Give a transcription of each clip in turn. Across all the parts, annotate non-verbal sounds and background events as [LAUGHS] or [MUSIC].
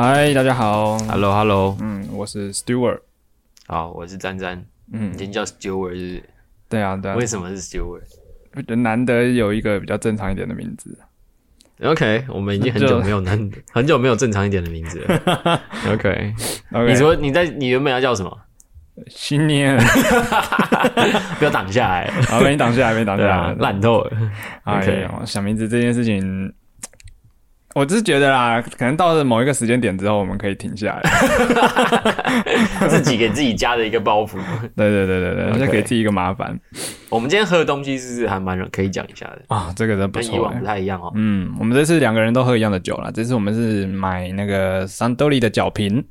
嗨，大家好。Hello Hello，嗯，我是 Stewart。好，我是詹詹，嗯你，今天叫 Stewart 是是？对啊，对啊为，什么是得难得有一个比较正常一点的名字。OK，我们已经很久没有难很久没有正常一点的名字了。[LAUGHS] OK，OK，你说你在你原本要叫什么？新年，[LAUGHS] 不要挡下来，[LAUGHS] 好，被你挡下来，被挡下来，，烂透了。哎 OK 呦，想名字这件事情，我只是觉得啦，可能到了某一个时间点之后，我们可以停下来。[LAUGHS] 自己给自己加的一个包袱。对对对对对就给自己一个麻烦我们今天喝的东西是不是还蛮可以讲一下的？啊，这个真不错欸跟以往不。太一样哦。嗯，我们这次两个人都喝一样的酒了。这次我们是买那个桑多利的角瓶，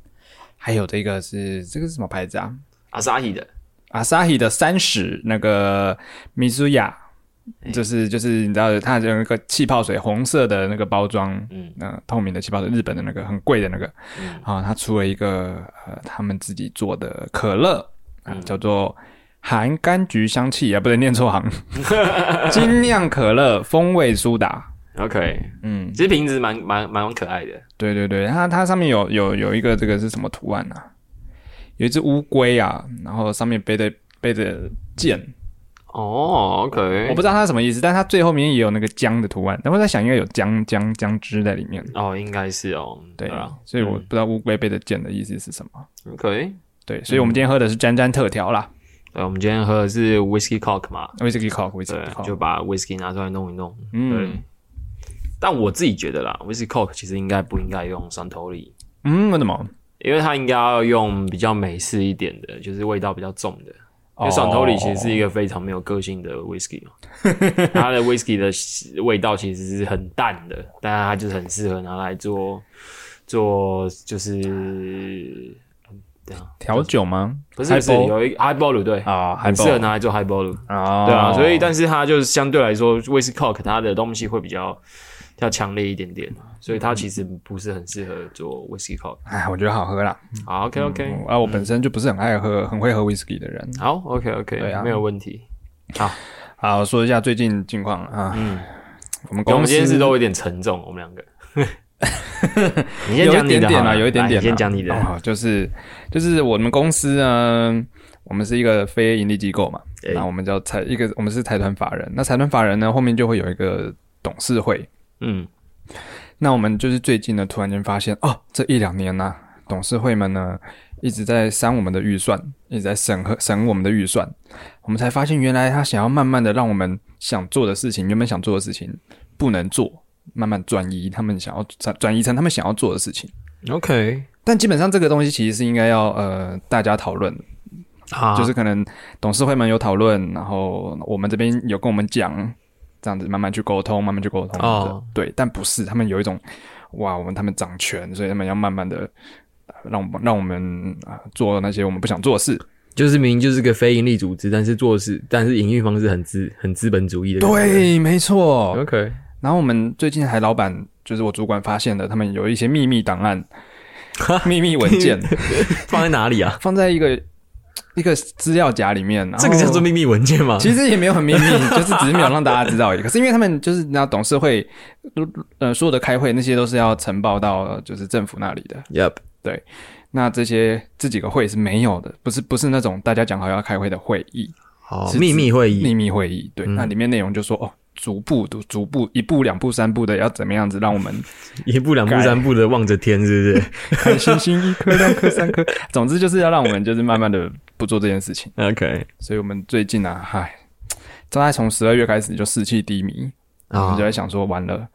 还有这个是这个是什么牌子啊？阿萨希的，阿萨希的三十那个米苏亚，就是就是你知道它有那个气泡水红色的那个包装，嗯。呃，透明的气泡水，日本的那个很贵的那个嗯。啊，它出了一个呃他们自己做的可乐啊，嗯。叫做含柑橘香气啊，不能念错行，[LAUGHS] 精酿可乐风味苏打，[LAUGHS] OK，嗯，其实瓶子蛮蛮蛮可爱的。对对对，它它上面有有有一个这个是什么图案啊？有一只乌龟啊，然后上面背着背着剑，哦，OK，我不知道它什么意思，但它最后面也有那个姜的图案。但我在想，应该有姜姜姜汁在里面。哦，应该是哦。对啊，所以我不知道乌龟背的剑的意思是什么。OK。对，所以我们今天喝的是沾沾特调啦对，我们今天喝的是 Whisky Cock 嘛，，whisky cock，whisky，就 cock。把 Whisky 拿出来弄一弄。对嗯，但我自己觉得啦，Whisky Cock 其实应该不应该用山头里，嗯，为什么？因为它应该要用比较美式一点的，就是味道比较重的。因为山头里其实是一个非常没有个性的 whisky 嘛，[LAUGHS] 它的 whisky 的味道其实是很淡的，但是它就是很适合拿来做做就是调酒吗？不是不是有一 highball 对，啊，还很适合拿来做 highball。啊，对啊，所以但是它就是相对来说，威士 cock 它的东西会比较要强烈一点点，所以它其实不是很适合做 whisky cock。哎，我觉得好喝啦。好，OK OK，、嗯啊，我本身就不是很爱喝、很会喝 whisky 的人。好，OK OK，对啊没有问题。好，好说一下最近近况啊。嗯，我们我们公司今天是都有点沉重，我们两个。[LAUGHS] 你先有讲你的好了一点点啊，有一点来点啊。你先讲你的。哦，就是就是我们公司呢，我们是一个非盈利机构嘛，对那我们叫财一个，我们是财团法人。那财团法人呢，后面就会有一个董事会。嗯。那我们就是最近呢，突然间发现哦，这一两年呢、董事会们呢一直在删我们的预算，一直在审核审我们的预算，我们才发现原来他想要慢慢的让我们想做的事情，原本想做的事情不能做，慢慢转移他们想要转转移成他们想要做的事情。，OK，但基本上这个东西其实是应该要呃大家讨论的，好，就是可能董事会们有讨论，然后我们这边有跟我们讲，这样子慢慢去沟通，慢慢去沟通。哦对，但不是他们有一种哇，我们他们掌权，所以他们要慢慢的让我们让我们啊、做那些我们不想做的事。就是明明就是个非盈利组织，但是做事，但是营运方式很资很资本主义的。对，没错。，OK，然后我们最近还老板就是我主管发现了，他们有一些秘密档案、[LAUGHS] 秘密文件放在哪里啊？放在一个一个资料夹里面，这个叫做秘密文件吗？其实也没有很秘密，[LAUGHS] 就是只是没有让大家知道而已。可是因为他们就是那董事会，呃，所有的开会那些都是要呈报到呃就是政府那里的。Yep，对那这些这几个会是没有的，不是不是那种大家讲好要开会的会议，是好秘密会议秘密会议。对，嗯那里面内容就说哦，逐步逐逐步一步两步三步的要怎么样子让我们 [LAUGHS] 一步两步三步的望着天，是不是看 [LAUGHS] 星星一颗两颗三颗，[LAUGHS] 总之就是要让我们就是慢慢的不做这件事情。？OK 所以我们最近啊，嗨，大概从十二月开始就士气低迷。我啊们就在想说，完了，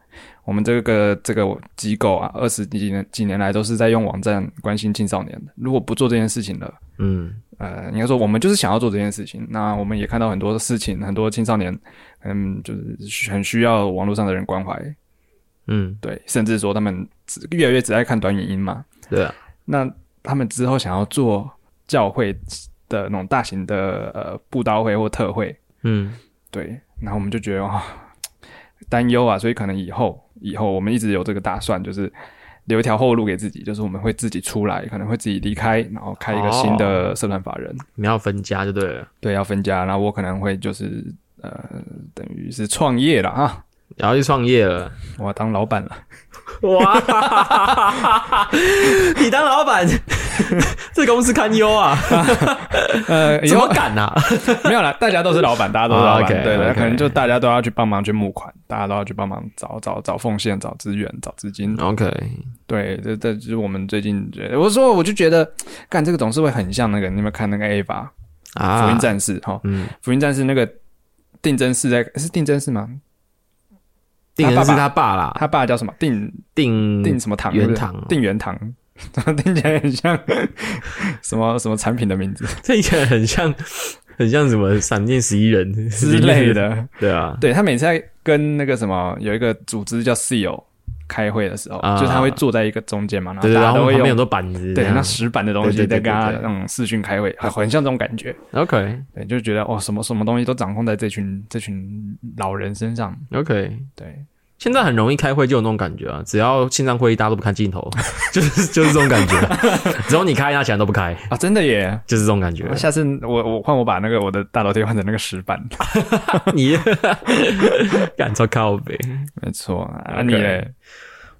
我们这个这个机构啊，二十几年几年来都是在用网站关心青少年的。如果不做这件事情了，嗯呃，应该说我们就是想要做这件事情。那我们也看到很多事情，很多青少年，嗯，就是很需要网络上的人关怀，嗯，对，甚至说他们只越来越只爱看短影音嘛。对啊，那他们之后想要做教会的那种大型的呃布道会或特会，嗯对，然后我们就觉得啊，担忧啊，所以可能以后以后我们一直有这个打算，就是留一条后路给自己，就是我们会自己出来，可能会自己离开，然后开一个新的社团法人，你们要分家就对了。对，要分家，然后我可能会就是呃，等于是创业了啊，然后去创业了。我要当老板了。哇！你当老板，[LAUGHS] 这公司堪忧啊！[LAUGHS] 呃，[LAUGHS] 以怎么后敢啊？没有啦，大家都是老板，大家都是老板，哦，OK，对对，OK 可能就大家都要去帮忙去募款，大家都要去帮忙找找找奉献、找资源、找资金。OK，对，这这就是我们最近觉得，我说我就觉得，干这个董事会很像那个，你有没有看那个 A 法啊，福音战士？哈，嗯，福音战士那个定真寺在是定真寺吗？定人是他爸啦，他爸叫什么？定定定什么堂？元堂定元堂，怎 [LAUGHS] 么听起来很像 [LAUGHS] 什么什么产品的名字 [LAUGHS] 这个很像，很像什么闪电十一人之类。的？对啊，对他每次在跟那个什么有一个组织叫 SEAL 开会的时候，啊。就他会坐在一个中间嘛，然后大家都会用很多板子，对那石板的东西在跟他对对。那种视讯开会，很很像这种感觉。OK 对，就觉得哦，什么什么东西都掌控在这群这群老人身上。OK，对，现在很容易开会就有那种感觉啊，只要线上会议大家都不看镜头，[LAUGHS] 就是就是这种感觉，[LAUGHS] 只有你开，他其他人都不开，啊，真的耶！就是这种感觉。下次我我换我把那个我的大楼梯换成那个石板，[LAUGHS] 你？敢超靠背？没错啊你嘞？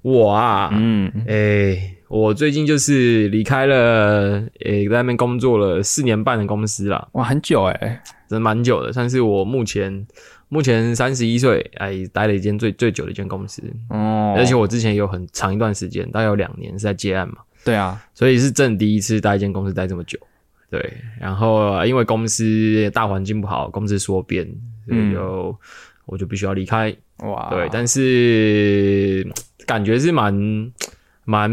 我啊，嗯，诶、我最近就是离开了，诶、在那边工作了四年半的公司啦，哇，很久哎，真的蛮久的，算是我目前目前三十一岁，哎，待了一间最最久的一间公司，哦，而且我之前有很长一段时间，大概有两年是在接案嘛，对啊，所以是正第一次待一间公司待这么久。对，然后呃因为公司大环境不好，公司缩编，所以就、我就必须要离开。哇，对，但是感觉是蛮蛮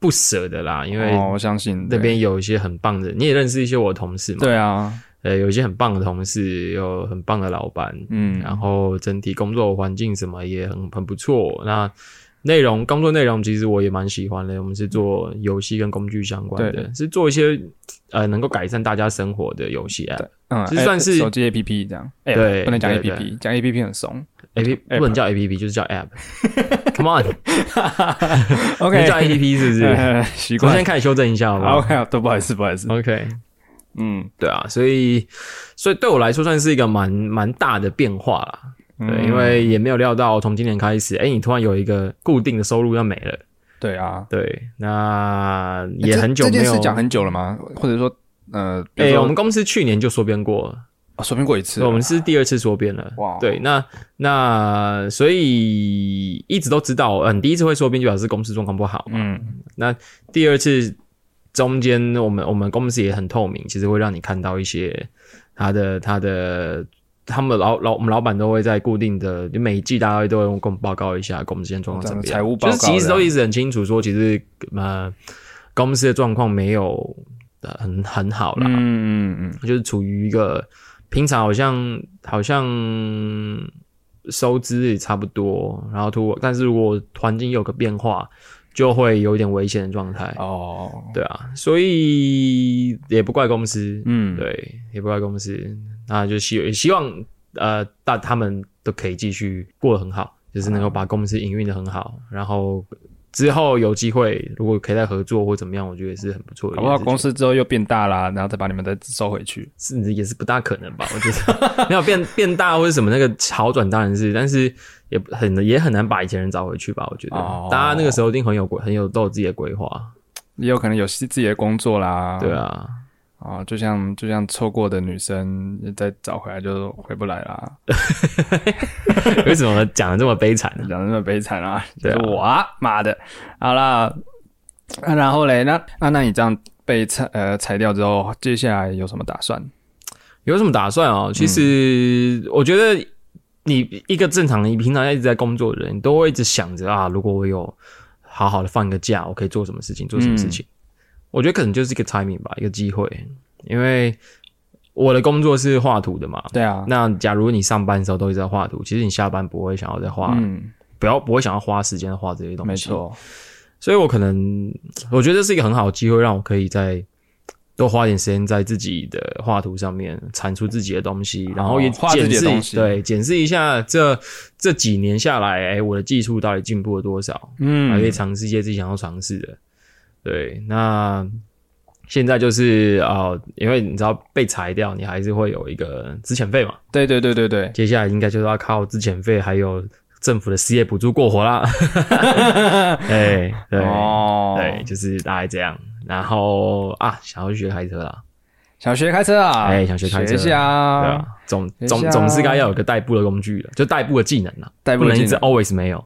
不舍的啦，因为哦，我相信那边有一些很棒的，你也认识一些我的同事嘛，对，对啊，呃，有一些很棒的同事，有很棒的老板，嗯，然后整体工作环境什么也很很不错。那内容工作内容其实我也蛮喜欢的，我们是做游戏跟工具相关的，是做一些呃能够改善大家生活的游戏 app。嗯，其实算是哎手机 A P P 这样，哎对不能讲 app，讲 A P P 很怂。App 不能叫 A P P，就是叫 App。[LAUGHS] Come on，OK，[LAUGHS] 你叫 A P P 是不是？呃 [LAUGHS] 习惯我先。开始修正一下好不好 OK，都不好意思，不好意思。？OK，嗯，对啊，所以所以对我来说算是一个蛮蛮大的变化啦。对，嗯因为也没有料到从今年开始，哎，你突然有一个固定的收入要没了。对啊，对，那哎也很久没有这件事讲很久了吗？或者说，呃，比如诶、说我们公司去年就缩编过了，哦说明过一次，我们是第二次缩编了。哇对，那那所以一直都知道，嗯，第一次会缩编就表示公司状况不好嘛。嗯那第二次中间，我们我们公司也很透明，其实会让你看到一些他的他的。他们老老我们老板都会在固定的就每一季，大概都会跟我们报告一下公司现在状况怎么样。财务报告就是其实都一直很清楚说，其实呃公司的状况没有呃很很好啦。嗯嗯嗯就是处于一个平常好像好像收支也差不多，然后突但是如果环境有个变化，就会有一点危险的状态。哦，对啊，所以也不怪公司，嗯，对，也不怪公司，那就希希望呃大他们都可以继续过得很好，就是能够把公司营运的很好，然后。之后有机会，如果可以再合作或怎么样，我觉得也是很不错的一件事情。搞不好公司之后又变大啦，然后再把你们再收回去。是也是不大可能吧？我觉得 [LAUGHS] 没有变变大或者什么那个好转当然是，但是也很也很难把以前人找回去吧？我觉得、哦大家那个时候一定很有规很有都有自己的规划，也有可能有自己的工作啦，对啊，啊，就像就像错过的女生再找回来就回不来啦，[LAUGHS] 为什么讲的这么悲惨呢？讲的那么悲惨啊！对啊就是我啊，妈的，好啦，啊然后嘞，那那那你这样被裁呃裁掉之后，接下来有什么打算？有什么打算哦？其实我觉得你一个正常的，你平常一直在工作的人，都会一直想着啊，如果我有好好的放一个假，我可以做什么事情，做什么事情。我觉得可能就是一个 timing 吧，一个机会，因为我的工作是画图的嘛。对啊，那假如你上班的时候都一直在画图，其实你下班不会想要再画，嗯，不要不会想要花时间画这些东西。没，错，所以我可能我觉得这是一个很好的机会，让我可以在多花点时间在自己的画图上面产出自己的东西，然后也检视、己的东西对检视一下这这几年下来，哎，我的技术到底进步了多少？嗯还可以嗯，尝试一些自己想要尝试的。对，那现在就是呃，因为你知道被裁掉，你还是会有一个资遣费嘛。对对对对对，接下来应该就是要靠资遣费，还有政府的失业补助过活啦。[LAUGHS] [LAUGHS] 哎，对，哦，对，，就是大概这样。然后啊，想要去学开车啦，想学开车啊，哎想学开车学一下对啊啊，，总总总是该要有个代步的工具了，就代步的技能啦，代步不能一直的技能 always 没有。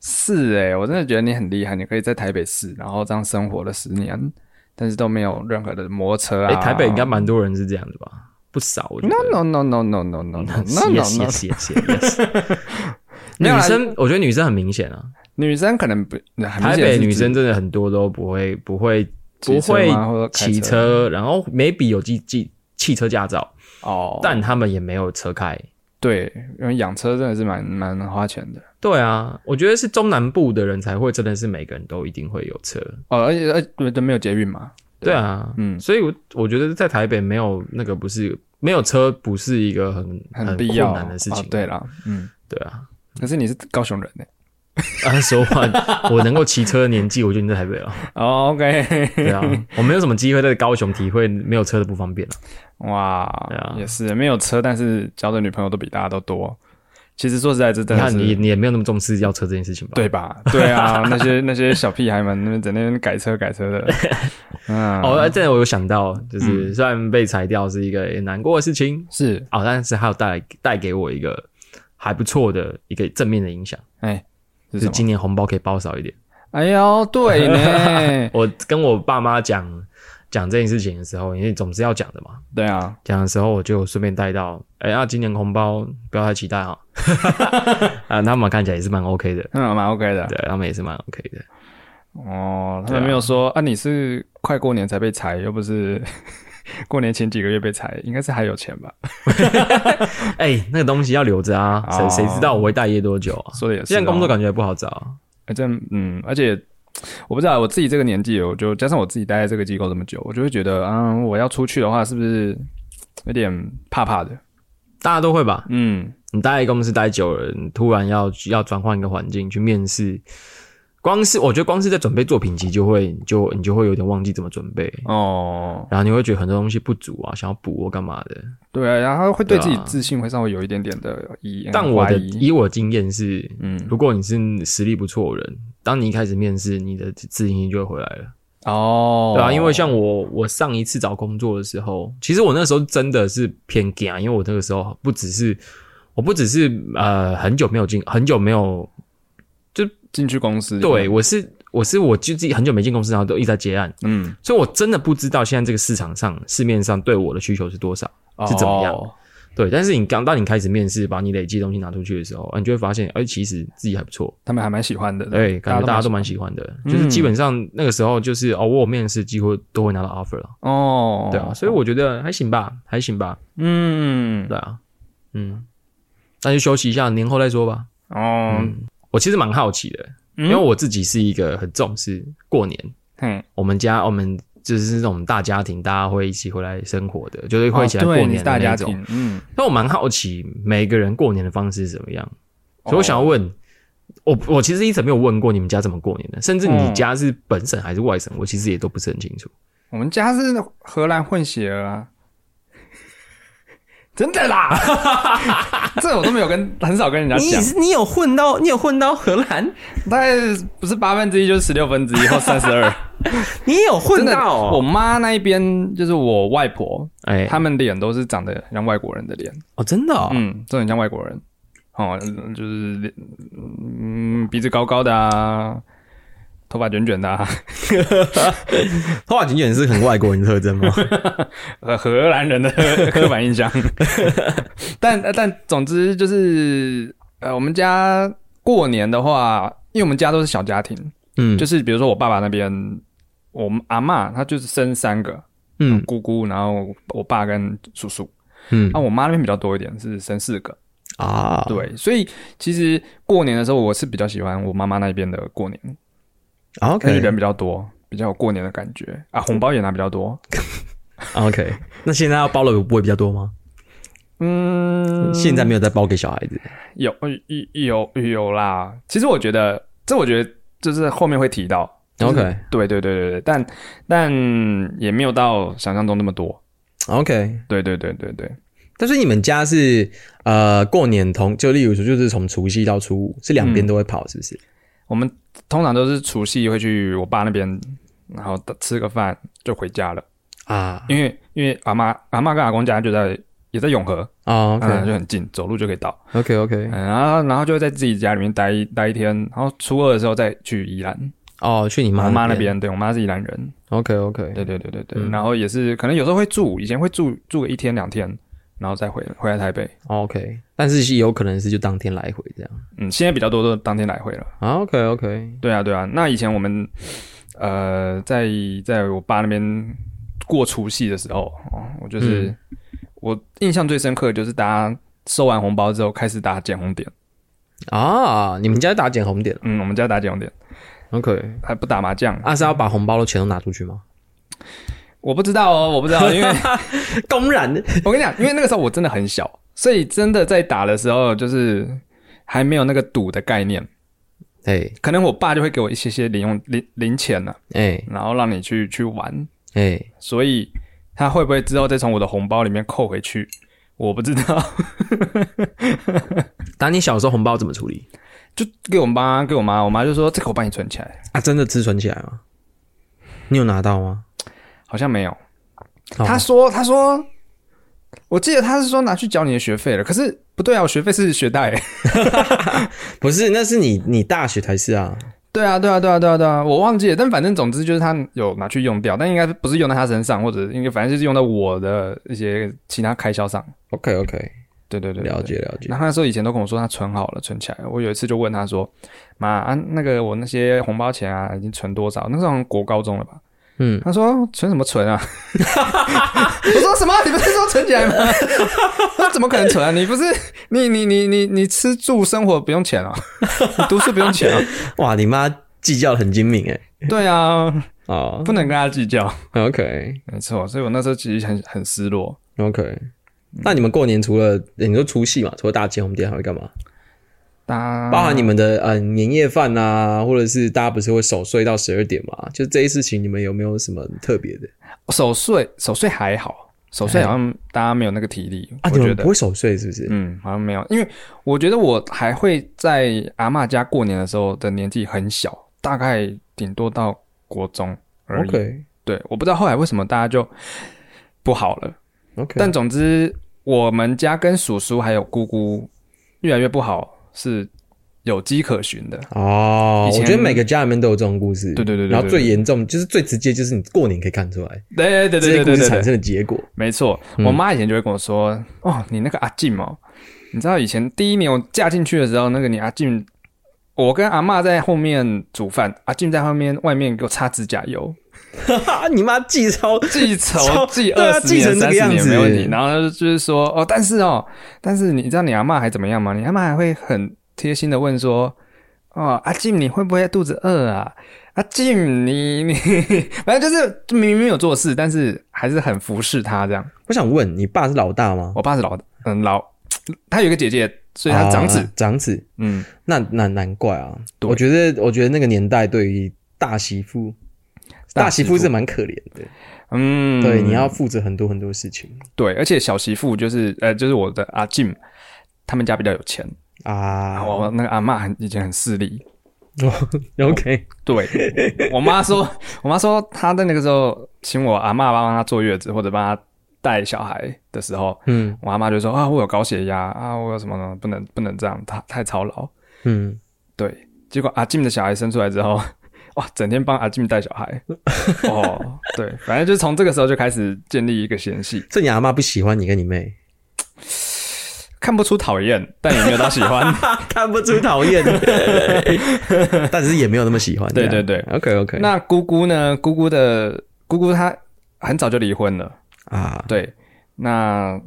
是哎、我真的觉得你很厉害，你可以在台北市，然后这样生活了十年，但是都没有任何的摩托车啊。哎，台北应该蛮多人是这样的吧？不少，我觉得。No no no no no no no no no no no no，yes yes yes。没有啦女生，我觉得女生很明显啊。女生可能不，台北女生真的很多都不会不会不会骑车，然后 maybe 有机汽汽车驾照，哦，但他们也没有车开。对，因为养车真的是蛮蛮花钱的。对啊，我觉得是中南部的人才会真的是每个人都一定会有车。哦，而且而且都没有捷运嘛，对。啊，嗯，所以我我觉得在台北没有那个不是没有车不是一个很很必要难的事情。哦对啦，嗯，对啊，可是你是高雄人呢。[LAUGHS] 啊，说话我能够骑车的年纪，我就已经在台北了。哦，OK，对啊，我没有什么机会在高雄体会没有车的不方便了。哇啊，也是没有车，但是交的女朋友都比大家都多。其实说实在，这真的是你看你你也没有那么重视要车这件事情吧？对吧？对啊，[LAUGHS] 那些那些小屁孩们那边在那边改车改车的，[LAUGHS] 嗯，哦，这我有想到，就是虽然被裁掉是一个也难过的事情是，哦，但是还有带来带给我一个还不错的一个正面的影响，哎，是就是？今年红包可以包少一点。哎呦，对呢，[LAUGHS] 我跟我爸妈讲讲这件事情的时候，因为总是要讲的嘛，对啊，讲的时候我就顺便带到，哎、那、今年红包不要太期待哈，[LAUGHS] 啊，他们看起来也是蛮 OK 的，嗯，蛮 OK 的。对他们也是蛮 OK 的。哦，他们没有说啊，你是快过年才被裁，又不是 [LAUGHS] 过年前几个月被裁，应该是还有钱吧？[LAUGHS] 哎、那个东西要留着啊，谁哦谁知道我会待业多久啊？说的也是哦，现在工作感觉也不好找啊。哎，真嗯，而且我不知道我自己这个年纪，我就加上我自己待在这个机构这么久，我就会觉得，嗯，我要出去的话，是不是有点怕怕的？大家都会吧？嗯，你待在公司待久了，你突然要要转换一个环境去面试，光是我觉得光是在准备作品集就会就你就会有点忘记怎么准备，哦，然后你会觉得很多东西不足啊，想要补或干嘛的。对啊，然后会对自己自信会稍微有一点点的疑，但我的以我的经验是，嗯，如果你是实力不错的人，当你一开始面试，你的自信心就会回来了。哦，对啊，因为像我，我上一次找工作的时候，其实我那时候真的是偏 g 因为我那个时候不只是，我不只是呃很久没有进，很久没有，进去公司，对，我是我是我就自己很久没进公司，然后都一直在接案，嗯，所以我真的不知道现在这个市场上市面上对我的需求是多少。是怎么样。哦对，但是你刚当你开始面试，把你累积的东西拿出去的时候，啊你就会发现，哎、其实自己还不错，他们还蛮喜欢的，对，感觉大家都蛮蛮喜欢。的，就是基本上那个时候就是哦，我有面试几乎都会拿到 offer 了。哦，对啊，所以我觉得还行吧，还行吧，嗯，对啊，嗯，那就休息一下，年后再说吧。哦，我其实蛮好奇的，嗯因为我自己是一个很重视过年，嗯，我们家我们就是那种大家庭，大家会一起回来生活的，就是会一起来过年是大家的那种。庭，嗯，那我蛮好奇每个人过年的方式是怎么样，所以我想要问。我我其实一直没有问过你们家怎么过年的，甚至你嗯家是本省还是外省，我其实也都不是很清楚。我们家是荷兰混血儿啊。真的啦，[LAUGHS] 这我都没有跟很少跟人家讲，你你有混到你有混到荷兰，大概不是八分之一就是十六分之一或三十二。[LAUGHS] 你有混，到？哦我妈那一边就是我外婆，哎，他们脸都是长得像外国人的脸，哦，真的哦，嗯，真的很像外国人。哦，就是脸嗯鼻子高高的啊，头发卷卷的啊，[LAUGHS] 头发卷卷是很外国人特征吗？[LAUGHS] 呃，荷兰人的刻板印象。[LAUGHS] 但但总之就是，呃，我们家过年的话，因为我们家都是小家庭，嗯，就是比如说我爸爸那边，我们阿嬷她就是生三个嗯姑姑，然后我爸跟叔叔。嗯那、我妈那边比较多一点，是生四个。啊，对，所以其实过年的时候，我是比较喜欢我妈妈那边的过年，但是，OK 人比较多，比较有过年的感觉啊，红包也拿比较多。[LAUGHS] OK，那现在要包的不会比较多吗？嗯，现在没有再包给小孩子有有有有啦。其实我觉得，这我觉得就是后面会提到，就是，OK 对对对对对，但但也没有到想象中那么多。OK。对对对对对，但是你们家是呃过年同就例如说就是从除夕到初五是两边都会跑，是不是？我们通常都是除夕会去我爸那边，然后吃个饭就回家了。啊。因为因为阿妈阿妈跟阿公家就在也在永和，哦嗯，，OK 就很近，走路就可以到。OK 嗯，OK，然后然后就会在自己家里面待一待一天，然后初二的时候再去宜兰，哦，去你妈我妈那边边，对我妈是宜兰人，，OK OK，对对对对对，嗯。然后也是可能有时候会住，以前会住住个一天两天，然后再回回来台北。OK，但是是有可能是就当天来回这样嗯，现在比较多都当天来回了。啊，OK OK，对啊对啊，那以前我们呃在在我爸那边过除夕的时候，哦，我就是、嗯我印象最深刻的就是大家收完红包之后开始打捡红点。啊，你们家打捡红点嗯，我们家打捡红点，，OK，还不打麻将。啊是要把红包的钱都拿出去吗？我不知道哦，我不知道，因为 [LAUGHS] 公然的我跟你讲，因为那个时候我真的很小，所以真的在打的时候就是还没有那个赌的概念。哎可能我爸就会给我一些些零用零零钱呢、哎然后让你去去玩，哎，所以他会不会之后再从我的红包里面扣回去，我不知道。[LAUGHS] 打你小时候红包怎么处理就给我妈给我妈，我妈就说这个我帮你存起来，啊？真的吃存起来吗？你有拿到吗？好像没有。哦他说他说，我记得他是说拿去缴你的学费了，可是不对啊，我学费是学贷、[LAUGHS] 不是，那是你你大学才是啊。对啊，对啊，对啊，对啊，对啊，我忘记了，但反正总之就是他有拿去用掉，但应该不是用在他身上，或者应该反正就是用在我的一些其他开销上。OK OK，对对对对了解了解然。后他说以前都跟我说他存好了，存起来了。我有一次就问他说：“妈啊，那个我那些红包钱啊，已经存多少？那时候好像国高中了吧？”嗯，他说：“存什么存啊？” [LAUGHS] 我说：“什么？你不是说存起来吗？”那怎么可能存啊？你不是你你你你你吃住生活不用钱啊？你读书不用钱啊？[LAUGHS] 哇，你妈计较得很精明哎。对啊，哦不能跟他计较。，OK 没错，所以我那时候其实很很失落。OK。那你们过年除了你说除夕嘛，除了大街红店还会干嘛？大包含你们的呃年夜饭啊，或者是大家不是会守岁到十二点嘛？就这些事情，你们有没有什么特别的守岁，守岁还好，守岁好像大家没有那个体力，啊？我觉得不。会守岁是不是？嗯，好像没有，因为我觉得我还会在阿嬷家过年的时候的年纪很小，大概顶多到国中而已。OK 对，我不知道后来为什么大家就不好了，OK，但总之我们家跟叔叔还有姑姑越来越不好，是有迹可循的。哦，以前我觉得每个家里面都有这种故事。对对对对对然后最严重就是最直接，就是你过年可以看出来对对对对对产生的结果。没错，嗯我妈以前就会跟我说：“哦，你那个阿静哦，你知道以前第一年我嫁进去的时候，那个你阿静，我跟阿嬷在后面煮饭，阿静在后面外面给我擦指甲油，哈，[LAUGHS] 你妈记仇记仇超记二十年、记成这三十个样子年没问题。然后就是说哦，但是哦，但是你知道你阿妈还怎么样吗？你阿妈还会很贴心的问说：哦，阿静你会不会肚子饿啊？阿静你你，[LAUGHS] 反正就是明明没有做事，但是还是很服侍他这样。我想问，你爸是老大吗？我爸是老嗯老，他有一个姐姐，所以他是长子。啊长子，嗯，那那难怪啊。我觉得，我觉得那个年代对于大媳妇，大媳妇是蛮可怜的。嗯，对，你要负责很多很多事情对，而且小媳妇就是呃，就是我的阿静，他们家比较有钱，啊。我那个阿嬷很以前很势利。OK，[LAUGHS] 对我妈说，我妈说她在那个时候请我阿嬷帮她坐月子或者帮她带小孩的时候，嗯我阿妈就说啊，我有高血压啊，我有什么呢？不能不能这样，太太操劳。嗯，对，结果阿静的小孩生出来之后，哇，整天帮阿静带小孩。[LAUGHS] 哦，对，反正就是从这个时候就开始建立一个嫌隙，这你阿妈不喜欢你跟你妹，看不出讨厌，但也没有到喜欢。[LAUGHS] 看不出讨厌，[LAUGHS] 但是也没有那么喜欢。对对对，OK OK。那姑姑呢？姑姑的姑姑她很早就离婚了。啊，对，那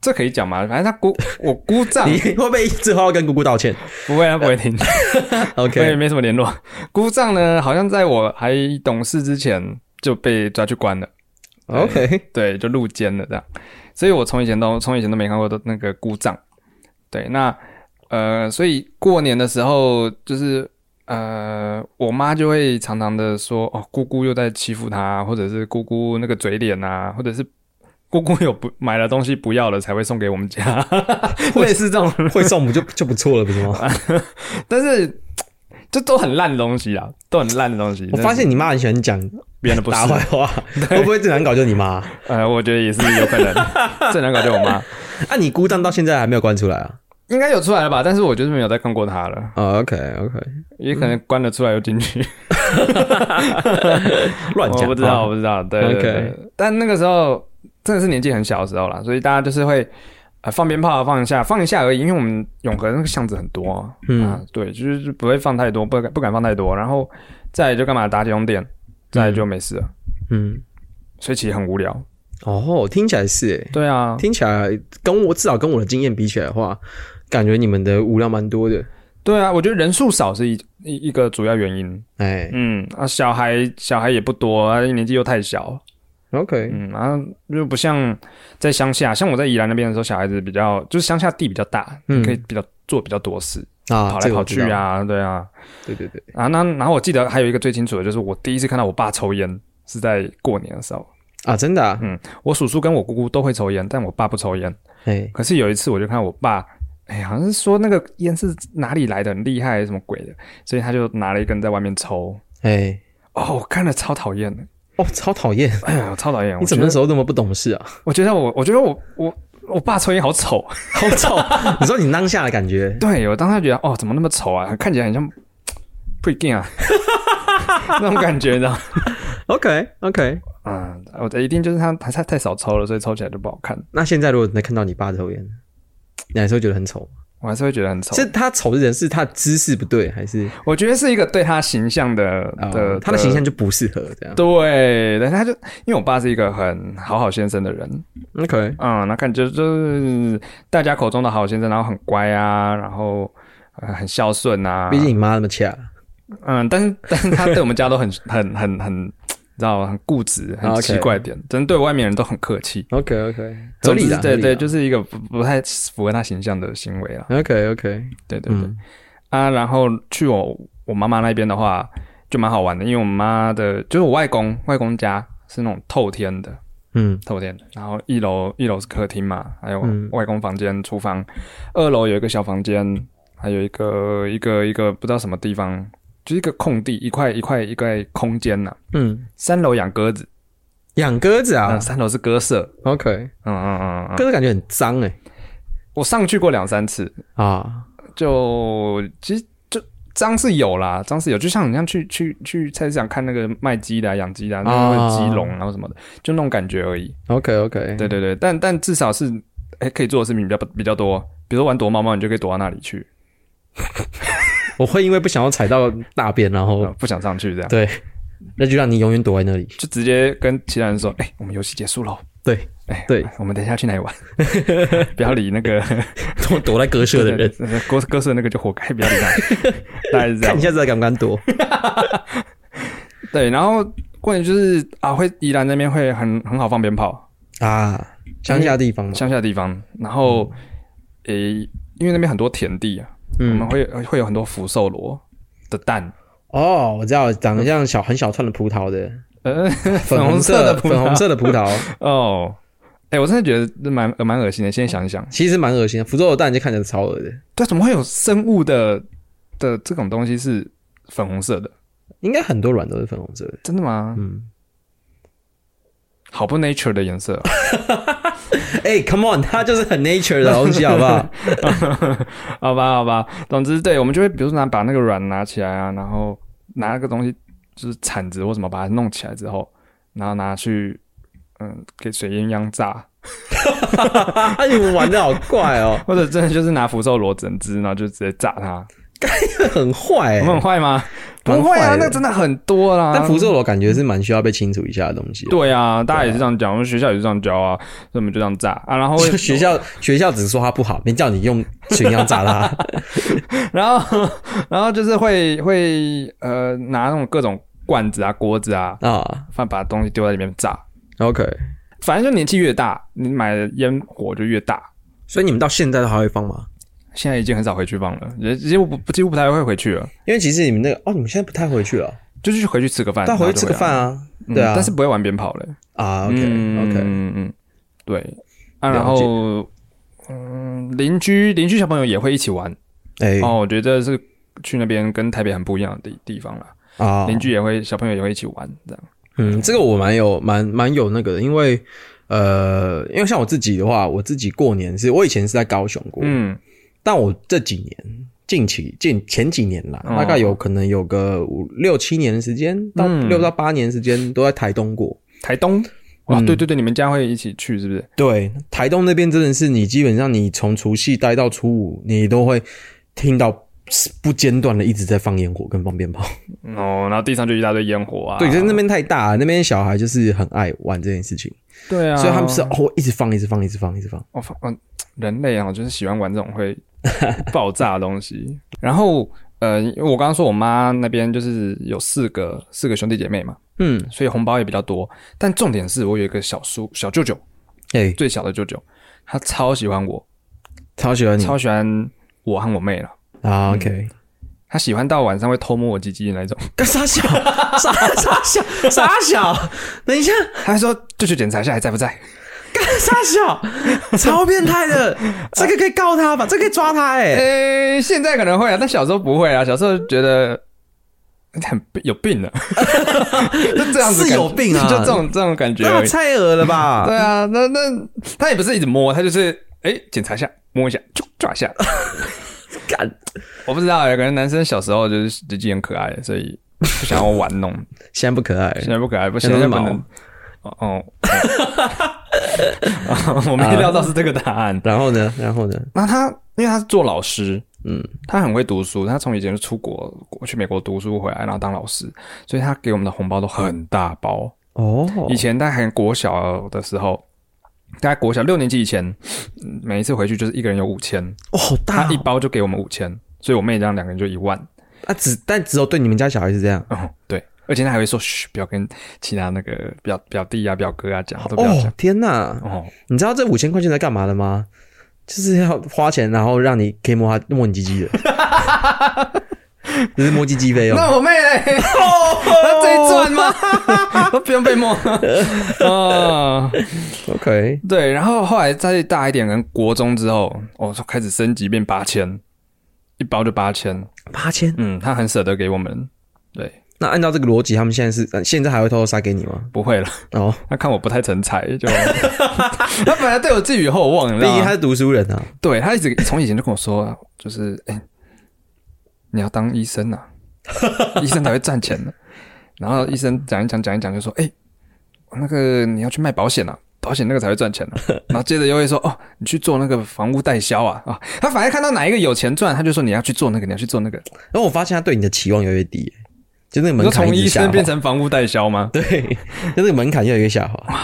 这可以讲吗？反正他姑 [LAUGHS] 我姑丈你会不会之后要跟姑姑道歉不会，他不会听？[LAUGHS] OK，没什么联络。姑丈呢，好像在我还懂事之前就被抓去关了。OK，对，就入监了这样。所以我从以前都从以前都没看过的那个姑丈。对，那呃，所以过年的时候就是呃，我妈就会常常的说，哦，姑姑又在欺负她，或者是姑姑那个嘴脸啊，或者是姑姑有不买了东西不要了才会送给我们家，[LAUGHS] 类似这种，会送不就就不错了，不是吗？[LAUGHS] 但是这都很烂的东西啊，都很烂的东西。我发现你妈很喜欢讲别人的不打坏是，[LAUGHS] 话，会不会最难搞就是你妈？呃，我觉得也是有可能，最难搞就我妈，啊，你姑丈到现在还没有关出来啊？应该有出来了吧？但是我就是没有再看过她了，哦，OK OK，也可能关了出来又进去。乱讲，我不知道，啊我不知道。对对 OK 但那个时候真的是年纪很小的时候啦，所以大家就是会呃放鞭炮放一下，放一下而已。因为我们永和那个巷子很多啊，嗯啊对，就是不会放太多，不敢不敢放太多。然后再来就干嘛打起用电，再来就没事了。嗯，所以其实很无聊。哦，听起来是诶，对啊，听起来跟我至少跟我的经验比起来的话，感觉你们的无聊蛮多的。对啊，我觉得人数少是一一一个主要原因。哎嗯啊，小孩小孩也不多，啊，年纪又太小。，OK，嗯，然后就不像在乡下，像我在宜兰那边的时候，小孩子比较就是乡下地比较大，嗯。可以比较做比较多事，啊，跑来跑去啊，对啊，对对对，啊，那然后我记得还有一个最清楚的就是我第一次看到我爸抽烟是在过年的时候，啊，真的啊，嗯我叔叔跟我姑姑都会抽烟，但我爸不抽烟。哎，可是有一次我就看我爸，哎，好像是说那个烟是哪里来的，很厉害什么鬼的，所以他就拿了一根在外面抽。哎，哦，我看了超讨厌的，哦，超讨厌！哎呀，超讨厌！你怎么时候那么不懂事啊？我觉得我，我觉得我我我爸抽烟好丑。好丑！[LAUGHS] 你说你当下的感觉，对我当下觉得，哦，怎么那么丑啊？看起来很像 pre g a 啊，[LAUGHS] 那种感觉，你知道吗？OK OK。嗯，我的一定就是他他太太少抽了，所以抽起来就不好看。那现在如果能看到你爸抽烟，你还是会觉得很丑吗？我还是会觉得很丑。是他丑的人是他姿势不对，还是我觉得是一个对他形象的的、呃他的形象就不适合这样对，但他就因为我爸是一个很好好先生的人，？OK，嗯，那看就就是大家口中的好先生，然后很乖啊，然后、呃、很孝顺啊。毕竟你妈那么恰，嗯，但是但是他对我们家都很很 [LAUGHS] 很很，你知道？很固执，很奇怪点，真的对外面人都很客气。OK OK，合总理对对，就就是一个不不太符合他形象的行为啦。OK OK，对对对、嗯。啊，然后去我我妈妈那边的话，就蛮好玩的，因为我妈的就是我外公外公家是那种透天的，嗯。透天的，然后一楼一楼是客厅嘛，还有嗯。外公房间、厨房，二楼有一个小房间，还有一个一个一个不知道什么地方，就是一个空地，一块一块一块空间呐、嗯，三楼养鸽子，养鸽子啊？嗯，三楼是鸽舍，，OK，嗯嗯嗯嗯，鸽子感觉很脏哎我上去过两三次，啊，就其实就脏是有啦，脏是有，就像你像去去去菜市场看那个卖鸡的、啊、养鸡的、啊，那个啊鸡笼然后什么的，就那种感觉而已。OK OK，对对对，但但至少是哎、可以做的事情比较比较多，比如说玩躲猫猫，你就可以躲到那里去，[LAUGHS] 我会因为不想要踩到大便，然后呃不想上去这样，对，那就让你永远躲在那里。就直接跟其他人说，哎、我们游戏结束喽。对，哎，对，我们等一下去哪里玩？[LAUGHS] 不要理那个 [LAUGHS] 躲躲在鸽舍的人，[LAUGHS] 鸽鸽舍那个就活该，不要理他。大概是这样看你。下次还敢不敢躲？对，然后过年就是啊，会宜兰那边会很很好放鞭炮，啊，乡下地方嘛，乡下地方，然后诶、因为那边很多田地啊，我们嗯，会会有很多福寿螺的蛋，哦，我知道，长得像小很小串的葡萄的，呃，粉红红色色的粉红色的葡萄，[LAUGHS] 哦。哎、我真的觉得这蛮蛮恶心的。现在想一想，其实蛮恶心的。福寿螺蛋就看起来超恶的，对，怎么会有生物的的这种东西是粉红色的？应该很多卵都是粉红色的。真的吗？嗯，好不 nature 的颜色哦、[LAUGHS] 哎、c o m e on，它就是很 nature 的东西，好不好？[LAUGHS] 好吧，好吧。总之，对我们就会比如说拿把那个软拿起来啊，然后拿那个东西就是铲子或什么把它弄起来之后，然后拿去嗯给水鸳鸯炸，[LAUGHS] 你们玩的好怪哦，或者真的就是拿福寿螺整只，然后就直接炸它。很坏、我们很欸。坏吗？蛮不会啊，那真的很多啦。但福寿螺感觉是蛮需要被清除一下的东西。对啊，大家也是这样讲，我们学校也是这样教啊，所以我们就这样炸啊，然后学校 [LAUGHS] 学校只是说它不好，没叫你用水样炸它。[LAUGHS] 然后然后就是会会呃拿那种各种罐子啊、锅子啊，啊放把东西丢在里面炸。，OK。反正就年纪越大，你买的烟火就越大。所以你们到现在都还会放吗？现在已经很少回去放了，也几乎不几乎不太会回去了，因为其实你们那个哦，你们现在不太回去了，就是回去吃个饭，但回去吃个饭啊，啊，嗯对啊，但是不会玩鞭炮了。啊，OK 嗯 OK，嗯嗯，对。啊，然后嗯，邻居邻居小朋友也会一起玩。哎。哦，我觉得是去那边跟台北很不一样的地地方了。啊，邻居也会小朋友也会一起玩这样。嗯，这个我蛮有蛮蛮有那个的，因为呃，因为像我自己的话，我自己过年是我以前是在高雄过，嗯但我这几年近期近前几年啦，哦大概有可能有个五六七年的时间，到嗯六到八年的时间都在台东过。台东哇，嗯对对对，你们家会一起去是不是？对，台东那边真的是你基本上你从除夕待到初五，你都会听到不间断的一直在放烟火跟放鞭炮。哦，然后地上就一大堆烟火啊。对，就是那边太大了，那边小孩就是很爱玩这件事情，对啊，所以他们是哦一直放，一直放，一直放，一直放。哦，嗯，人类啊，就是喜欢玩这种会 [LAUGHS] 爆炸的东西。然后呃，因为我刚刚说我妈那边就是有四个四个兄弟姐妹嘛，嗯，所以红包也比较多。但重点是我有一个小叔小舅舅，哎、最小的舅舅，他超喜欢我，超喜欢你超喜欢我和我妹了。啊！OK，他喜欢到晚上会偷摸我鸡鸡的那种。干 [LAUGHS] 傻小，傻傻小，[LAUGHS] 傻小，等一下，他说就去检查一下还在不在？干傻小，超变态的，[LAUGHS] 这个可以告他吧？这個可以抓他哎、诶、现在可能会啊，但小时候不会啊。小时候觉得很有病了，[LAUGHS] 就这样子是有病啊就这种这种感觉。太恶了吧？对啊，那那他也不是一直摸，他就是哎检、查一下，摸一下，就抓一下。[LAUGHS] 干，我不知道欸，可能男生小时候就是鸡鸡很可爱，所以不想要玩弄。现在不可爱，现在不可爱，不现在不能。哦 [LAUGHS] 我没料到是这个答案。然后呢？然后呢？那他因为他是做老师，嗯，他很会读书，他从以前就出国国去美国读书回来，然后当老师，所以他给我们的红包都很大包。哦，以前大概还国小的时候，大概国小六年级以前，嗯每一次回去就是一个人有五千，哦，好大他一哦，包就给我们五千，所以我妹这样两个人就一万。啊，只但只有对你们家小孩是这样。哦，对，而且他还会说嘘，不要跟其他那个表表弟啊、表哥啊讲，都不要哦。天哪！哦，你知道这五千块钱在干嘛的吗？就是要花钱，然后让你可以摸他摸你鸡鸡的，[LAUGHS] 这是摸鸡鸡费用。那我妹嘞，那这一赚吗？[LAUGHS] 都不用被摸。啊，[LAUGHS] OK，对，然后后来再大一点，跟国中之后，哦，就开始升级变八千，一包就八千。八千。嗯，他很舍得给我们。对，那按照这个逻辑，他们现在是呃现在还会偷偷塞给你吗？不会了，哦，[LAUGHS] 他看我不太成才，就 [LAUGHS] 他本来对我寄予厚望，你知道吗？毕竟他是读书人啊。对他一直从以前就跟我说，就是哎、你要当医生啊，[LAUGHS] 医生才会赚钱的。然后医生讲一讲讲一讲，就说，哎、那个你要去卖保险啊。保险那个才会赚钱的、然后接着又会说哦，你去做那个房屋代销啊啊！他反正看到哪一个有钱赚，他就说你要去做那个，你要去做那个。然后我发现他对你的期望越来越低，就那个你门槛说从医生变成房屋代销吗？[LAUGHS] 对，就那个门槛越来越下滑。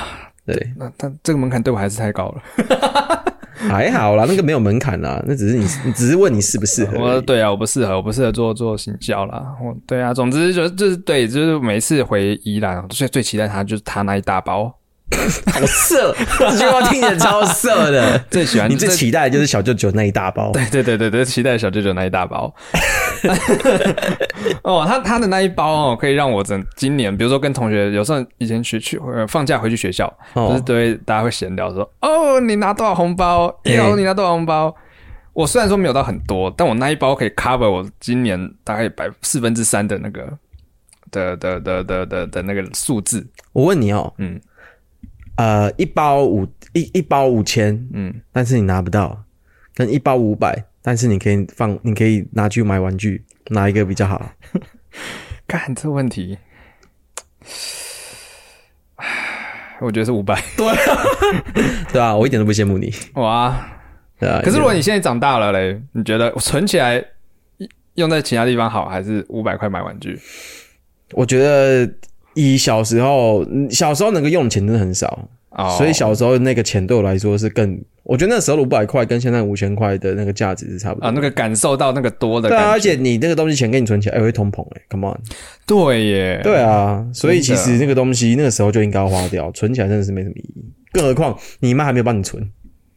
对，那他这个门槛对我还是太高了。[LAUGHS] 还好啦，那个没有门槛啦，那只是你，你只是问你适不适合。我对啊，我不适合，我不适合做做行销啦。我对啊，总之就就是对，就是每一次回宜兰，最最期待他就是他那一大包，[LAUGHS] 好色，这句话听起来超色的。最喜欢你最期待的就是小舅舅那一大包。对对对对对，期待小舅舅那一大包。[LAUGHS] 哦，他他的那一包哦，可以让我整今年，比如说跟同学，有时候以前学去呃放假回去学校，哦就是对大家会闲聊说，哦，你拿多少红包？[LAUGHS] 你拿多少红包？我虽然说没有到很多，但我那一包可以 cover 我今年大概百四分之三的那个的的的的的的那个数字。我问你哦，嗯呃，一包五一一包五千，嗯，但是你拿不到，跟一包五百，但是你可以放，你可以拿去买玩具，哪一个比较好？[LAUGHS] 看这问题，唉我觉得是五百。对 [LAUGHS] 对啊、我一点都不羡慕你，哇！对啊。可是如果你现在长大了嘞，你觉得存起来用在其他地方好，还是五百块买玩具？我觉得以小时候，嗯小时候能够用的钱真的很少，哦，所以小时候那个钱对我来说是更，我觉得那时候五百块跟现在五千块的那个价值是差不多。啊，那个感受到那个多的对啊，而且你那个东西钱给你存起来，哎、会通膨哎、c o m e on。对耶，对啊，所以其实那个东西那个时候就应该要花掉，存起来真的是没什么意义。更何况你妈还没有帮你存，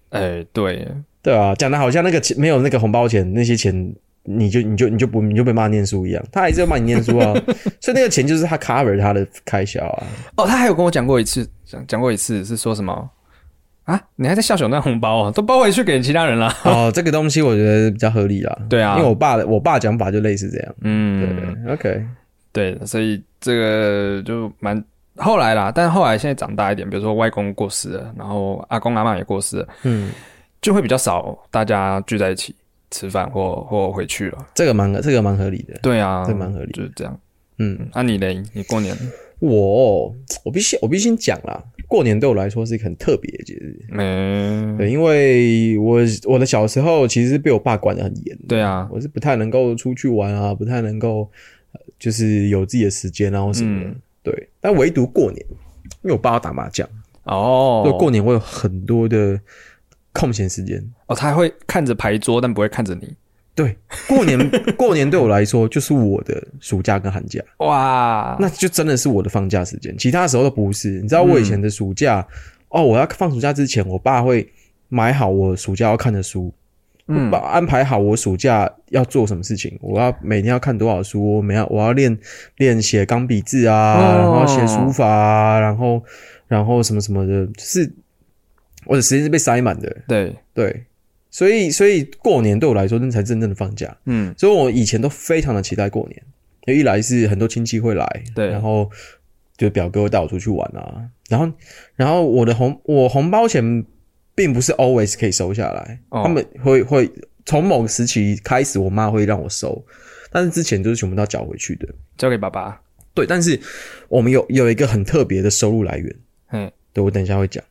哎，对耶，对啊，讲的好像那个钱没有那个红包钱，那些钱你就你就你就不你就没办法念书一样，他还是要骂你念书啊，[LAUGHS] 所以那个钱就是他 cover 他的开销啊。哦，他还有跟我讲过一次，讲讲过一次是说什么啊？你还在笑熊那红包啊？都包回去给其他人了。哦，[LAUGHS] 这个东西我觉得比较合理啦。对啊因为我爸的我爸讲法就类似这样。嗯，对，OK，对，所以这个就蛮后来啦，但后来现在长大一点，比如说外公过世了，然后阿公阿妈也过世了，嗯，就会比较少大家聚在一起吃饭或或回去了。这个蛮这个蛮合理的。对啊，这蛮合理就是这样。嗯，那、你嘞？你过年我我必须我必须先讲啦，过年对我来说是一个很特别的节日。嗯？对，因为我我的小时候其实是被我爸管得很严，对啊，我是不太能够出去玩啊，不太能够呃就是有自己的时间啊或什么的。嗯对，但唯独过年，因为我爸要打麻将，哦，所以过年会有很多的空闲时间。哦，他会看着牌桌，但不会看着你。对，过年 [LAUGHS] 过年对我来说就是我的暑假跟寒假，哇，那就真的是我的放假时间，其他时候都不是。你知道我以前的暑假，哦，我要放暑假之前，我爸会买好我暑假要看的书，嗯。把安排好我暑假要做什么事情，我要每天要看多少书，我每要我要练练写钢笔字啊，哦。然后写书法啊，然后然后什么什么的，就是我的时间是被塞满的，对，对，所以所以过年对我来说，那才真正的放假。嗯，所以我以前都非常的期待过年，因为一来是很多亲戚会来，对。然后就表哥会带我出去玩啊，然后然后我的红我红包钱并不是 always 可以收下来，哦。他们会会从某个时期开始，我妈会让我收，但是之前都是全部都要缴回去的。交给爸爸。对，但是我们有有一个很特别的收入来源，嗯，对我等一下会讲。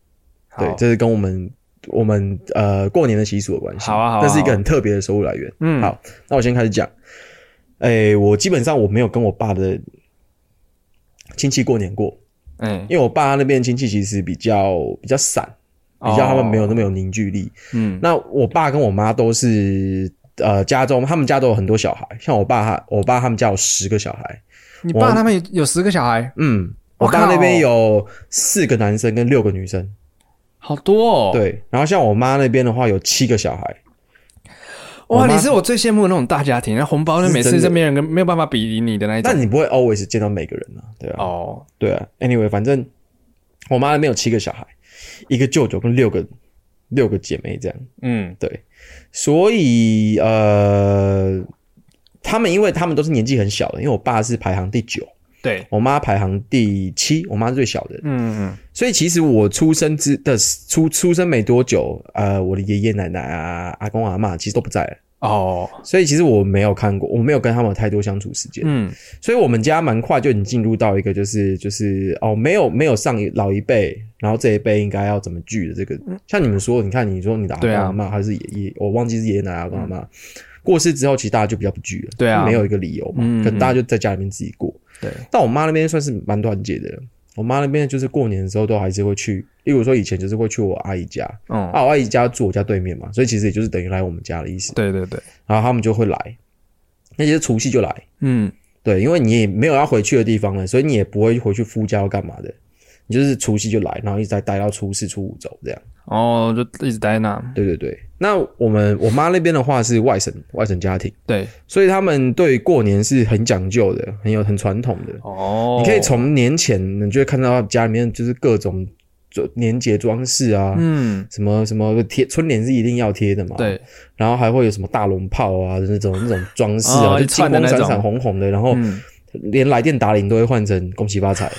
对，这是跟我们我们呃过年的习俗的关系。好啊好啊这是一个很特别的收入来源。嗯。好，那我先开始讲。诶、我基本上我没有跟我爸的亲戚过年过，嗯，因为我爸那边亲戚其实比较比较散，比较他们没有那么有凝聚力。嗯，那我爸跟我妈都是呃家中，他们家都有很多小孩，像我爸他我爸他们家有十个小孩，你爸他们有有十个小孩，嗯，我爸那边有四个男生跟六个女生。好多哦。，对，然后像我妈那边的话有七个小孩，哇，你是我最羡慕的那种大家庭，那红包那每次是真的。这边人跟没有办法比拟你的那一种。但。你不会 always 见到每个人啊，对啊，哦，对啊，anyway，反正我妈那边有七个小孩，一个舅舅跟六个六个姐妹这样，嗯，对，所以呃，他们因为他们都是年纪很小的，因为我爸是排行第九，对，我妈排行第七，我妈是最小的，嗯嗯所以其实我出生之的出出生没多久，呃，我的爷爷奶奶啊、阿公阿嬷其实都不在了。哦，所以其实我没有看过，我没有跟他们有太多相处时间，嗯。所以我们家蛮快就已经进入到一个就是就是哦，没有没有上一老一辈，然后这一辈应该要怎么聚的这个，像你们说，你看你说你的阿公阿妈还是爷爷，我忘记是爷爷奶奶阿公阿妈、过世之后，其实大家就比较不聚了，对啊没有一个理由嘛，嗯可能大家就在家里面自己过。对，但我妈那边算是蛮团结的，我妈那边就是过年的时候都还是会去，例如说以前就是会去我阿姨家，嗯，啊，我阿姨家住我家对面嘛，所以其实也就是等于来我们家的意思。对对对，然后他们就会来，那些除夕就来，嗯对，因为你也没有要回去的地方了，所以你也不会回去夫家要干嘛的，你就是除夕就来，然后一直在待到初四、初五走这样。哦，就一直待在那，对对对，那我们我妈那边的话是外省外省家庭，对，所以他们对过年是很讲究的，很有很传统的。哦，你可以从年前，你就会看到家里面就是各种就年节装饰啊，嗯，什么什么贴春联是一定要贴的嘛，对，然后还会有什么大龙炮啊，那种那种装饰啊，哦就金光闪闪红红的，然后嗯，连来电打铃都会换成恭喜发财。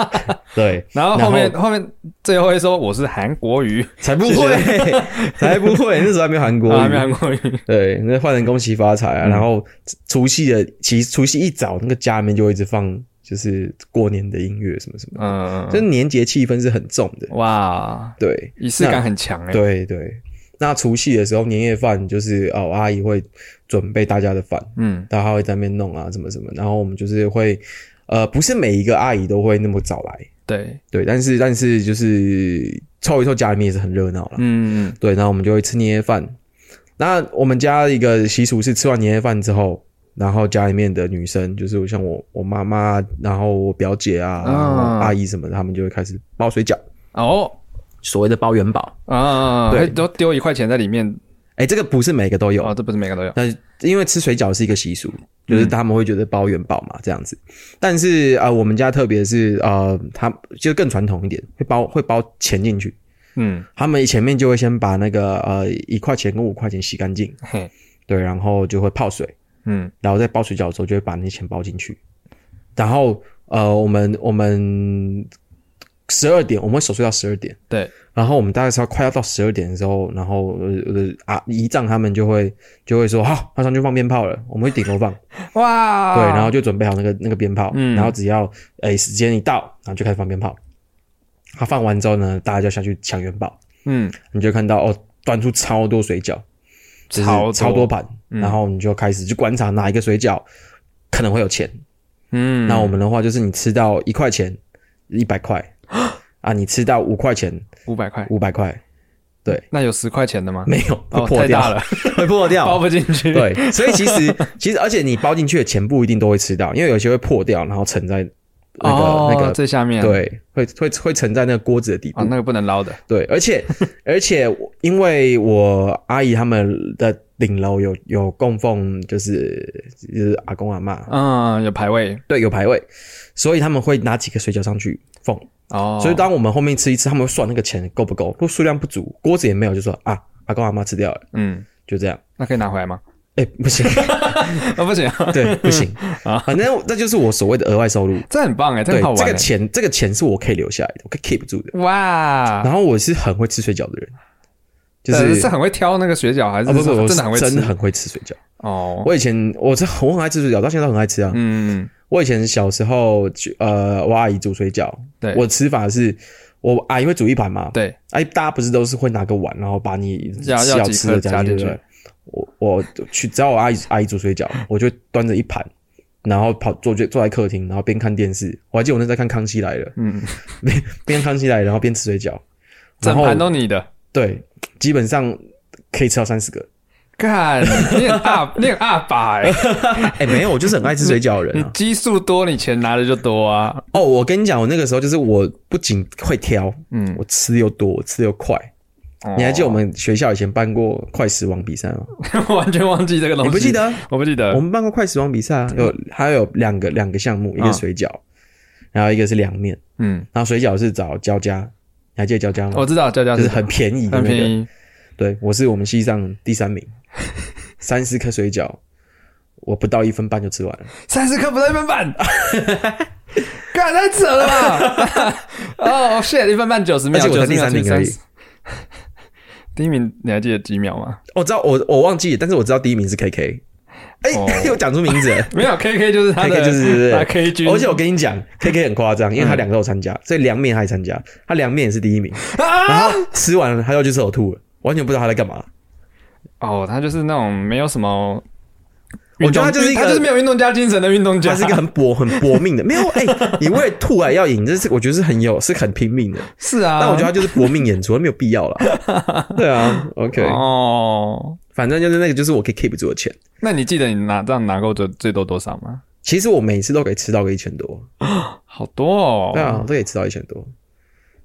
[LAUGHS] 对，然后后面后面最后会说我是韩国语，才不会，[LAUGHS] 才不会，那时候还没有韩国啊，还没。韩国语，对，那换成恭喜发财啊，嗯。然后除夕的，其实除夕一早，那个家里面就会一直放，就是过年的音乐什么什么，嗯，就是年节气氛是很重的。哇，对，仪式感很强哎，对对。那除夕的时候，年夜饭就是哦，阿姨会准备大家的饭，嗯，大家会在那边弄啊，什么什么，然后我们就是会，呃，不是每一个阿姨都会那么早来，对，对，但是但是就是凑一凑，家里面也是很热闹了，嗯对，然后我们就会吃年夜饭。那我们家一个习俗是吃完年夜饭之后，然后家里面的女生，就是像我我妈妈，然后我表姐啊、嗯然后阿姨什么的，他们就会开始包水饺，哦。所谓的包元宝。啊，对。会都丢一块钱在里面，哎，这个不是每个都有，哦，这不是每个都有。但因为吃水饺是一个习俗，就是他们会觉得包元宝嘛，这样子。但是啊、呃我们家特别是呃，他就更传统一点，会包会包钱进去。嗯，他们前面就会先把那个呃一块钱跟五块钱洗干净，嘿，对，然后就会泡水，嗯，然后在包水饺的时候就会把那些钱包进去。然后呃，我们我们十二点我们会守岁到十二点，对，然后我们大概是要快要到十二点的时候，然后呃呃啊姨丈他们就会就会说好，要上去放鞭炮了，我们会顶楼放，[LAUGHS] 哇，对，然后就准备好那个那个鞭炮，嗯。然后只要诶时间一到，然后就开始放鞭炮。他放完之后呢，大家就下去抢元宝，嗯，你就看到哦，端出超多水饺，就是超多。超多盘，嗯。然后你就开始去观察哪一个水饺可能会有钱。嗯，那我们的话就是你吃到一块钱，一百块啊，你吃到五块钱，五百块，五百块，对那有十块钱的吗？没有会哦，[LAUGHS] 破掉，了，会破掉包。不进去。，对，所以其实其实，而且你包进去的钱不一定都会吃到，因为有些会破掉，然后沉在那个、哦，那个，最下面，，对，会会会沉在那个锅子的底部。啊，那个不能捞的。对，而且而且因为我阿姨他们的顶楼有有供奉，就是就是阿公阿妈，嗯，有牌位对，有牌位，所以他们会拿几个水饺上去奉。哦，所以当我们后面吃一次，他们会算那个钱够不够，如果数量不足，锅子也没有，就说啊，阿公阿妈吃掉了，嗯，就这样。那可以拿回来吗？哎、不行，[LAUGHS] 啊，[LAUGHS] 不行，对，不行啊反正那就是我所谓的额外收入。这很棒哎，这对很好，玩欸。这个钱，这个钱是我可以留下来的，我可以 keep 住的。哇，然后我是很会吃水饺的人，就呃是是很会挑那个水饺，还是啊不不，我真的很会吃？真的很会吃水饺。哦，我以前我这我很爱吃水饺，到现在都很爱吃啊。嗯，我以前小时候就呃，我阿姨煮水饺，对我吃法是，我阿姨会煮一盘嘛，对，哎，大家不是都是会拿个碗，然后把你要吃的加进去？我我去，只要我阿姨阿姨煮水饺，我就端着一盘，然后跑坐坐坐在客厅，然后边看电视。我还记得我那时候在看《康熙来了》，嗯，[LAUGHS] 边边看《康熙来了》，然后边吃水饺，然后整盘都你的。对，基本上可以吃到三十个。干，[LAUGHS] 你很阿，你很阿爸哎，哎，没有，我就是很爱吃水饺的人你啊。基数多，你钱拿的就多啊。哦，我跟你讲，我那个时候就是我不仅会挑，嗯，我吃又多，我吃又快。你还记得我们学校以前办过快食王比赛吗？我 [LAUGHS] 完全忘记这个东西？你不记？得？我不记得。我们办过快食王比赛啊，有还有两个两个项目，一个嗯水饺，然后一个是凉面，嗯，然后水饺是找焦家，你还记得焦家吗？我知道，焦家就是很便宜的那个，很便宜。对我是我们系上第三名，三十颗水饺，我不到一分半就吃完了。三十克不到一分半，干太扯了吧！哦，shit，一分半九十秒，而且我才90秒第三名而已第一名你还记得几秒吗？我知道我我忘记了，但是我知道第一名是 KK。哎、哦 [LAUGHS] 又讲出名字了没有，KK 就是他的，KK 就是他 K 君，而且我跟你讲，KK 很夸张，因为他两个都有参加，所以凉面他也参加，他凉面也是第一名，啊然后吃完了他又去厕所吐了，完全不知道他在干嘛。哦，他就是那种没有什么我，觉得他就是一个他就是没有运动家精神的运动家，他是一个很 [LAUGHS] 搏很搏命的，没有哎、你为了吐来要赢，这是我觉得是很有是很拼命的。是啊，但我觉得他就是搏命演出，没有必要了。[LAUGHS] 对啊，OK，哦，反正就是那个就是我可以 keep 住的钱。那你记得你拿这样拿够最最多多少吗？其实我每次都可以吃到个一千多，[GASPS] 好多哦，对啊，都可以吃到一千多。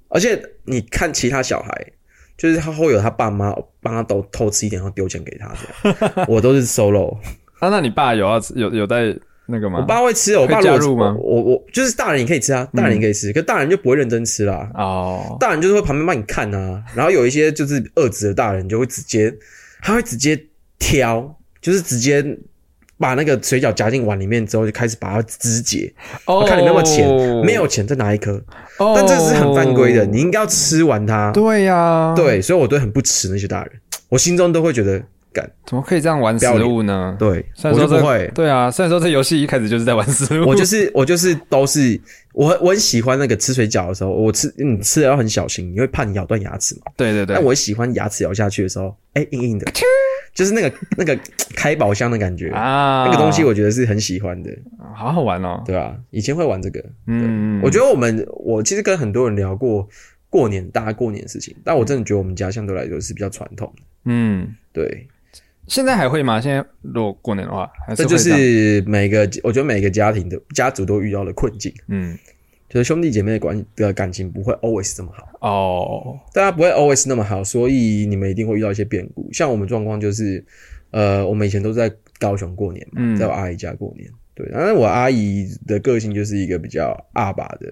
而且你看其他小孩，就是他会有他爸妈帮他偷偷吃一点，然后丢钱给他这样。[LAUGHS] 我都是 solo，啊，那你爸有要吃有有在那个吗？我爸会吃，我爸加入吗我我我就是大人也可以吃啊，大人也可以吃，可大人就不会认真吃啦。哦，大人就是会旁边帮你看啊，然后有一些就是二子的大人就会直接，他会直接挑，就是直接把那个水饺夹进碗里面之后，就开始把它肢解。哦我看你那么浅，没有钱再拿一颗，哦，但这是很犯规的，你应该要吃完它。对呀，，对，所以我都很不齿那些大人，我心中都会觉得，干怎么可以这样玩食物呢？对，我虽然说这就不会。对啊，虽然说这游戏一开始就是在玩食物，我就是我就是都是我很我很喜欢那个吃水饺的时候，我吃你吃的要很小心，你会怕你咬断牙齿嘛。对对对。但，我喜欢牙齿咬下去的时候，哎、硬硬的，就是那个那个开宝箱的感觉，啊，那个东西我觉得是很喜欢的，好好玩哦，对吧、以前会玩这个，嗯，我觉得我们我其实跟很多人聊过过年大家过年的事情，但我真的觉得我们家相对来说是比较传统的，嗯，对，现在还会吗？现在如果过年的话，还是这就是每个我觉得每个家庭的家族都遇到的困境，嗯，就是兄弟姐妹的关的感情不会 always 这么好，哦，大家不会 always 那么好，所以你们一定会遇到一些变故。像我们状况就是，呃，我们以前都是在高雄过年嘛，嗯在我阿姨家过年。对，然后我阿姨的个性就是一个比较阿爸的，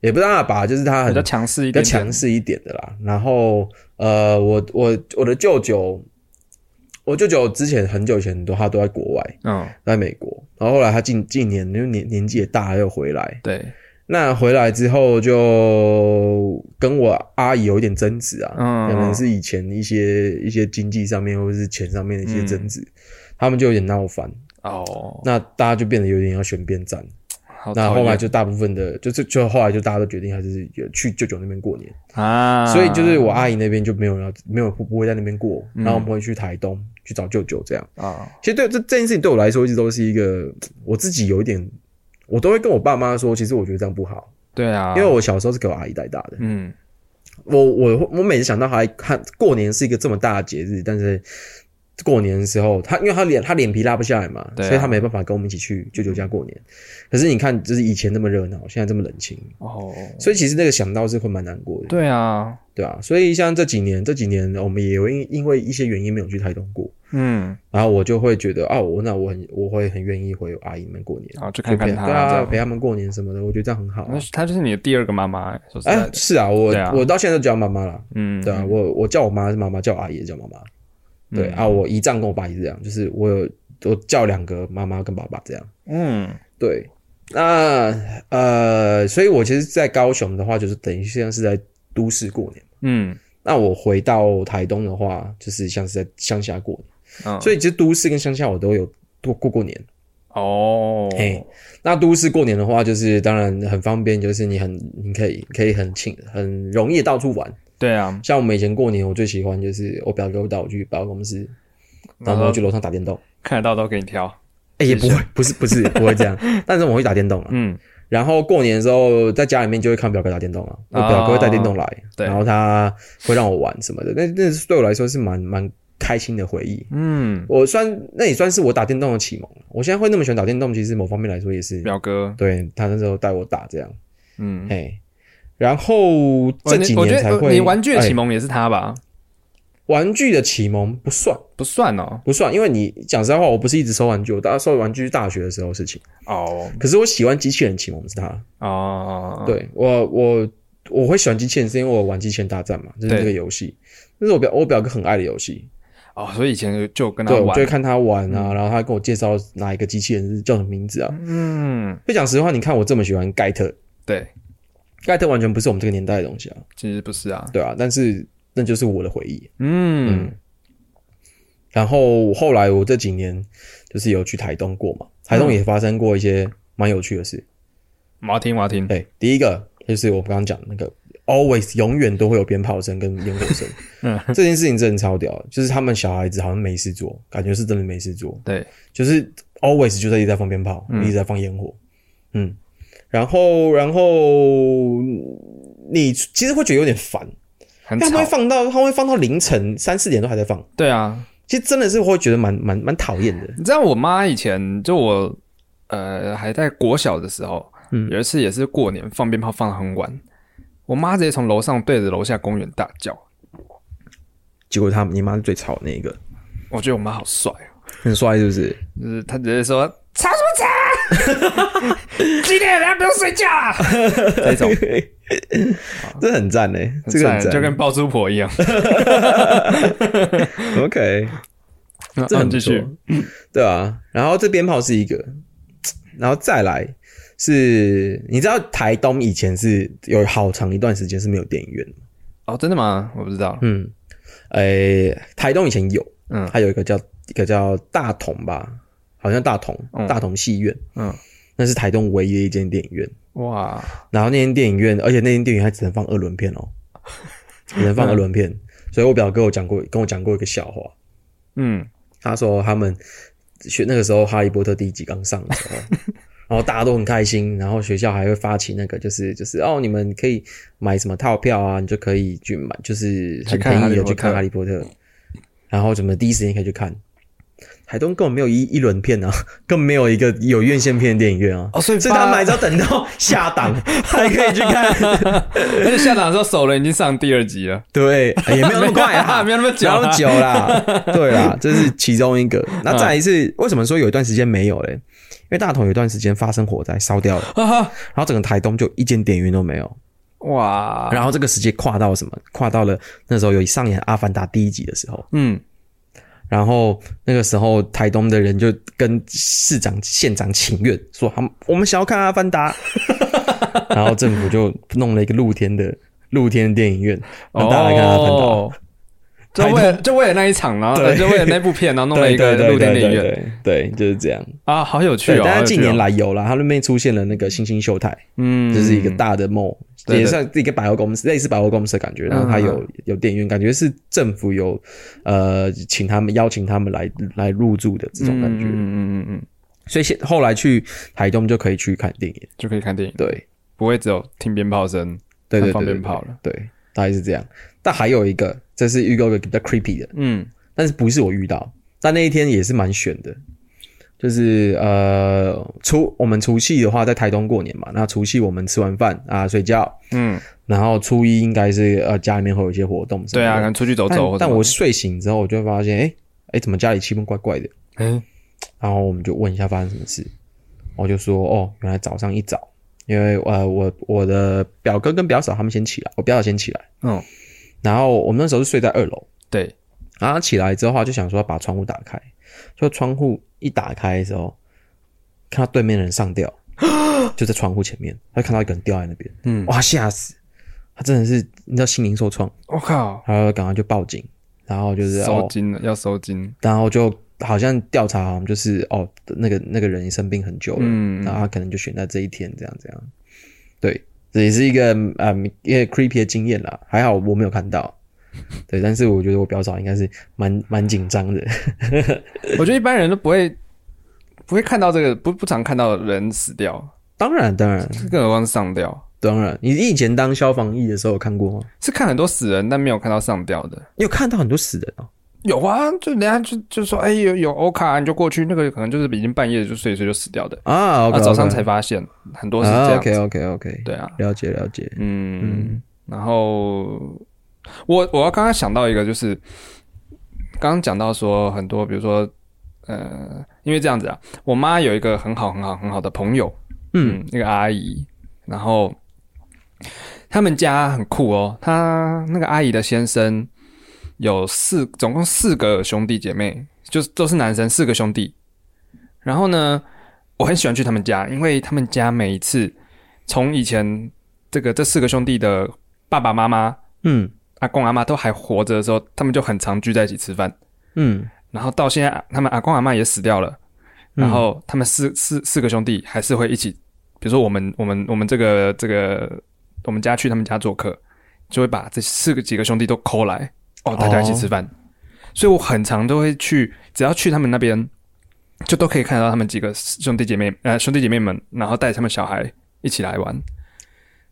也不是阿爸，就是她很比较强势一比较点点，强势一点的啦。然后呃，我我我的舅舅，我舅舅之前很久以前都他都在国外，嗯，在美国。然后后来他近近年因为年年纪也大了又回来，对，那回来之后就跟我阿姨有一点争执啊，嗯可能是以前一些一些经济上面或者是钱上面的一些嗯争执，他们就有点闹翻。哦，那大家就变得有点要选边站。那后来就大部分的，就是就后来就大家都决定还是有去舅舅那边过年。啊，所以就是我阿姨那边就没有要没有不不会在那边过，嗯然后我们会去台东去找舅舅这样。啊，其实对这这件事情对我来说一直都是一个我自己有一点，我都会跟我爸妈说，其实我觉得这样不好，对啊，因为我小时候是给我阿姨带大的。嗯我我我每次想到还看过年是一个这么大的节日，但是过年的时候，他因为他脸他脸皮拉不下来嘛，啊。所以他没办法跟我们一起去舅舅家过年。可是你看，就是以前那么热闹，现在这么冷清，哦，所以其实那个想到是会蛮难过的。对啊，对啊，所以像这几年，这几年我们也有因因为一些原因没有去台东过，嗯，然后我就会觉得，哦，我那我很我会很愿意回阿姨们过年，啊去看看他陪对啊，陪他们过年什么的，我觉得这样很好。啊、那她就是你的第二个妈妈，哎的，，是啊，我啊。我到现在都叫妈妈了，嗯，对啊，我我叫我妈是妈妈，叫阿姨也叫妈妈，对、嗯。啊，我姨丈跟我爸也是这样，就是我有我叫两个妈妈跟爸爸这样，嗯，对，那呃，所以我其实，在高雄的话，就是等于像是在都市过年。嗯。那我回到台东的话，就是像是在乡下过年，嗯，所以其实都市跟乡下我都有过过过年。哦，嘿，那都市过年的话，就是当然很方便，就是你很你可以可以很轻很容易到处玩。对啊，像我们以前过年，我最喜欢就是我表哥会带我去百货公司，然后我去楼上打电动。看得到都给你挑，哎、也不会，不是不是不会这样，[LAUGHS] 但是我会打电动啊。嗯，然后过年的时候，在家里面就会看表哥打电动啊，我表哥会带电动来，对。然后他会让我玩什么的，那那是对我来说是蛮蛮开心的回忆。嗯，我算那也算是我打电动的启蒙。我现在会那么喜欢打电动，其实某方面来说也是表哥，对他那时候带我打这样，嗯，嘿。然后这几年才会，你玩具的启哎蒙也是他吧？玩具的启蒙不算不算哦，不算，因为你讲实在话，我不是一直收玩具，我大收玩具是大学的时候的事情。哦。可是我喜欢机器人启蒙是他，哦，对我我我会喜欢机器人，是因为我玩机器人大战嘛，就是对这个游戏，这是我表我表哥很爱的游戏。哦，所以以前就跟他对，我玩。就会，看他玩啊，然后他跟我介绍哪一个机器人是叫什么名字啊。嗯，就讲实话，你看我这么喜欢盖特，对，盖特完全不是我们这个年代的东西啊，其实不是啊，对啊，但是那就是我的回忆。嗯，然后后来我这几年就是有去台东过嘛，台东也发生过一些蛮有趣的事。我要听，我要听，对，第一个就是我刚刚讲的那个，always 永远都会有鞭炮声跟烟火声，[LAUGHS] 嗯，这件事情真的超屌的，就是他们小孩子好像没事做，感觉是真的没事做，对，就是 always 就在一直在放鞭炮，嗯。一直在放烟火，嗯，然后然后你其实会觉得有点烦，很他们会，放到他们会放到凌晨三四点都还在放，对啊，其实真的是会觉得蛮蛮蛮讨厌的，你知道我妈以前就我呃还在国小的时候，嗯有一次也是过年放鞭炮放得很晚，我妈直接从楼上对着楼下公园大叫，结果他你妈是最吵的那一个，我觉得我妈好帅哦，很帅是不是？就是她直接说吵什么吵，[LAUGHS] 几点了不用睡觉啊，[LAUGHS] 这种。这很赞呢，这个很赞，就跟爆珠婆一样。[LAUGHS] OK，这这很继续，对啊。然后这鞭炮是一个，然后再来是，你知道台东以前是有好长一段时间是没有电影院的哦，真的吗？我不知道。嗯，诶、台东以前有，嗯。它有一个叫一个叫大同吧，好像大同、嗯。大同戏院，嗯，那是台东唯一的一间电影院。哇，然后那间电影院，而且那间电影院还只能放二轮片哦，[LAUGHS] 只能放二轮片。所以我表哥有讲过，跟我讲过一个笑话，嗯，他说他们学那个时候《哈利波特》第一集刚上的时候，[LAUGHS] 然后大家都很开心，然后学校还会发起那个就是就是哦，你们可以买什么套票啊，你就可以去买，就是很便宜的去看《哈利波特》，然后怎么第一时间可以去看。台东根本没有一一轮片啊，[LAUGHS] 更没有一个有院线片的电影院啊。哦，所以所以他们还是要等到下档才可以去看。[LAUGHS] 而且下档的时候，首轮已经上第二集了，对，也没有那么快啊，[LAUGHS] 没有那么久啊没有那么久啦。对啦，这是其中一个。那再一次为什么说有一段时间没有嘞？因为大同有一段时间发生火灾，烧掉了，哈哈，然后整个台东就一间电影院都没有。哇，然后这个时间跨到什么？跨到了那时候有上演《阿凡达》第一集的时候，嗯，然后那个时候台东的人就跟市长、县长请愿，说他们我们想要看《阿凡达》，[LAUGHS] 然后政府就弄了一个露天的露天电影院，让大家来看《阿凡达》哦就为了就为了那一场，然后就为了那部片，然后弄了一个露天电影院。对就是这样。啊，好有趣，哦！但是近年来，有了，它那边出现了那个星星秀泰，嗯，就是一个大的 mall，对对也算是一个百货公司，类似百货公司的感觉。然后它有有电影院，感觉是政府有呃请他们邀请他们来来入住的这种感觉。嗯嗯嗯嗯，所以现后来去台东就可以去看电影。就可以看电影，对不会只有听鞭炮声，对对对放鞭炮了。对，大概是这样。但还有一个，这是预告一个比较 creepy 的，嗯但是不是我遇到，但那一天也是蛮悬的。就是呃除我们除夕的话，在台东过年嘛，那除夕我们吃完饭啊睡觉，嗯，然后初一应该是呃家里面会有一些活动。对啊，可能出去走走但我睡醒之后，我就会发现，哎、哎、怎么家里气氛怪怪的？嗯然后我们就问一下发生什么事，我就说，哦，原来早上一早，因为呃我我的表哥跟表嫂他们先起来，我表嫂先起来，嗯，然后我们那时候是睡在二楼，对，然后起来之后就想说把窗户打开，就窗户一打开的时候，看到对面的人上吊，[GASPS] 就在窗户前面，他就看到一个人掉在那边，嗯，哇吓死，他真的是你知道心灵受创，我靠，然后赶快就报警，然后就是哦，收金了，要收金，然后就好像调查，好像就是哦，那个那个人生病很久了，嗯。然后他可能就选在这一天这样这样，对，这也是一个呃一个 creepy 的经验啦，还好我没有看到，[LAUGHS] 对，但是我觉得我表嫂应该是蛮蛮紧张的，[LAUGHS] 我觉得一般人都不会不会看到这个，不不常看到人死掉，当然当然更何况是上吊。当然，你以前当消防役的时候有看过吗？是看很多死人，但没有看到上吊的。你有看到很多死人哦，有啊，就人家就就说，哎、有有欧卡，你就过去，那个可能就是已经半夜就睡一睡就死掉的，啊早上才发现，很多是这样子。OK OK OK，对啊，了解了解，嗯，然后我我要刚刚想到一个，就是刚刚讲到说很多，比如说呃，因为这样子啊，我妈有一个很好很好很好的朋友，嗯嗯，那个阿姨，然后他们家很酷哦，他那个阿姨的先生有四，总共四个兄弟姐妹，就是都是男生，四个兄弟。然后呢，我很喜欢去他们家，因为他们家每一次从以前这个这四个兄弟的爸爸妈妈、嗯阿公阿妈都还活着的时候，他们就很常聚在一起吃饭。嗯然后到现在，他们阿公阿妈也死掉了，然后他们四四四个兄弟还是会一起，比如说我们我们我们这个这个我们家去他们家做客，就会把这四个几个兄弟都 call 来，哦，大家一起吃饭。所以我很常都会去，只要去他们那边，就都可以看到他们几个兄弟姐妹呃兄弟姐妹们，然后带他们小孩一起来玩。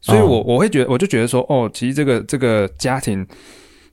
所以我我会觉得，我就觉得说，哦，其实这个这个家庭，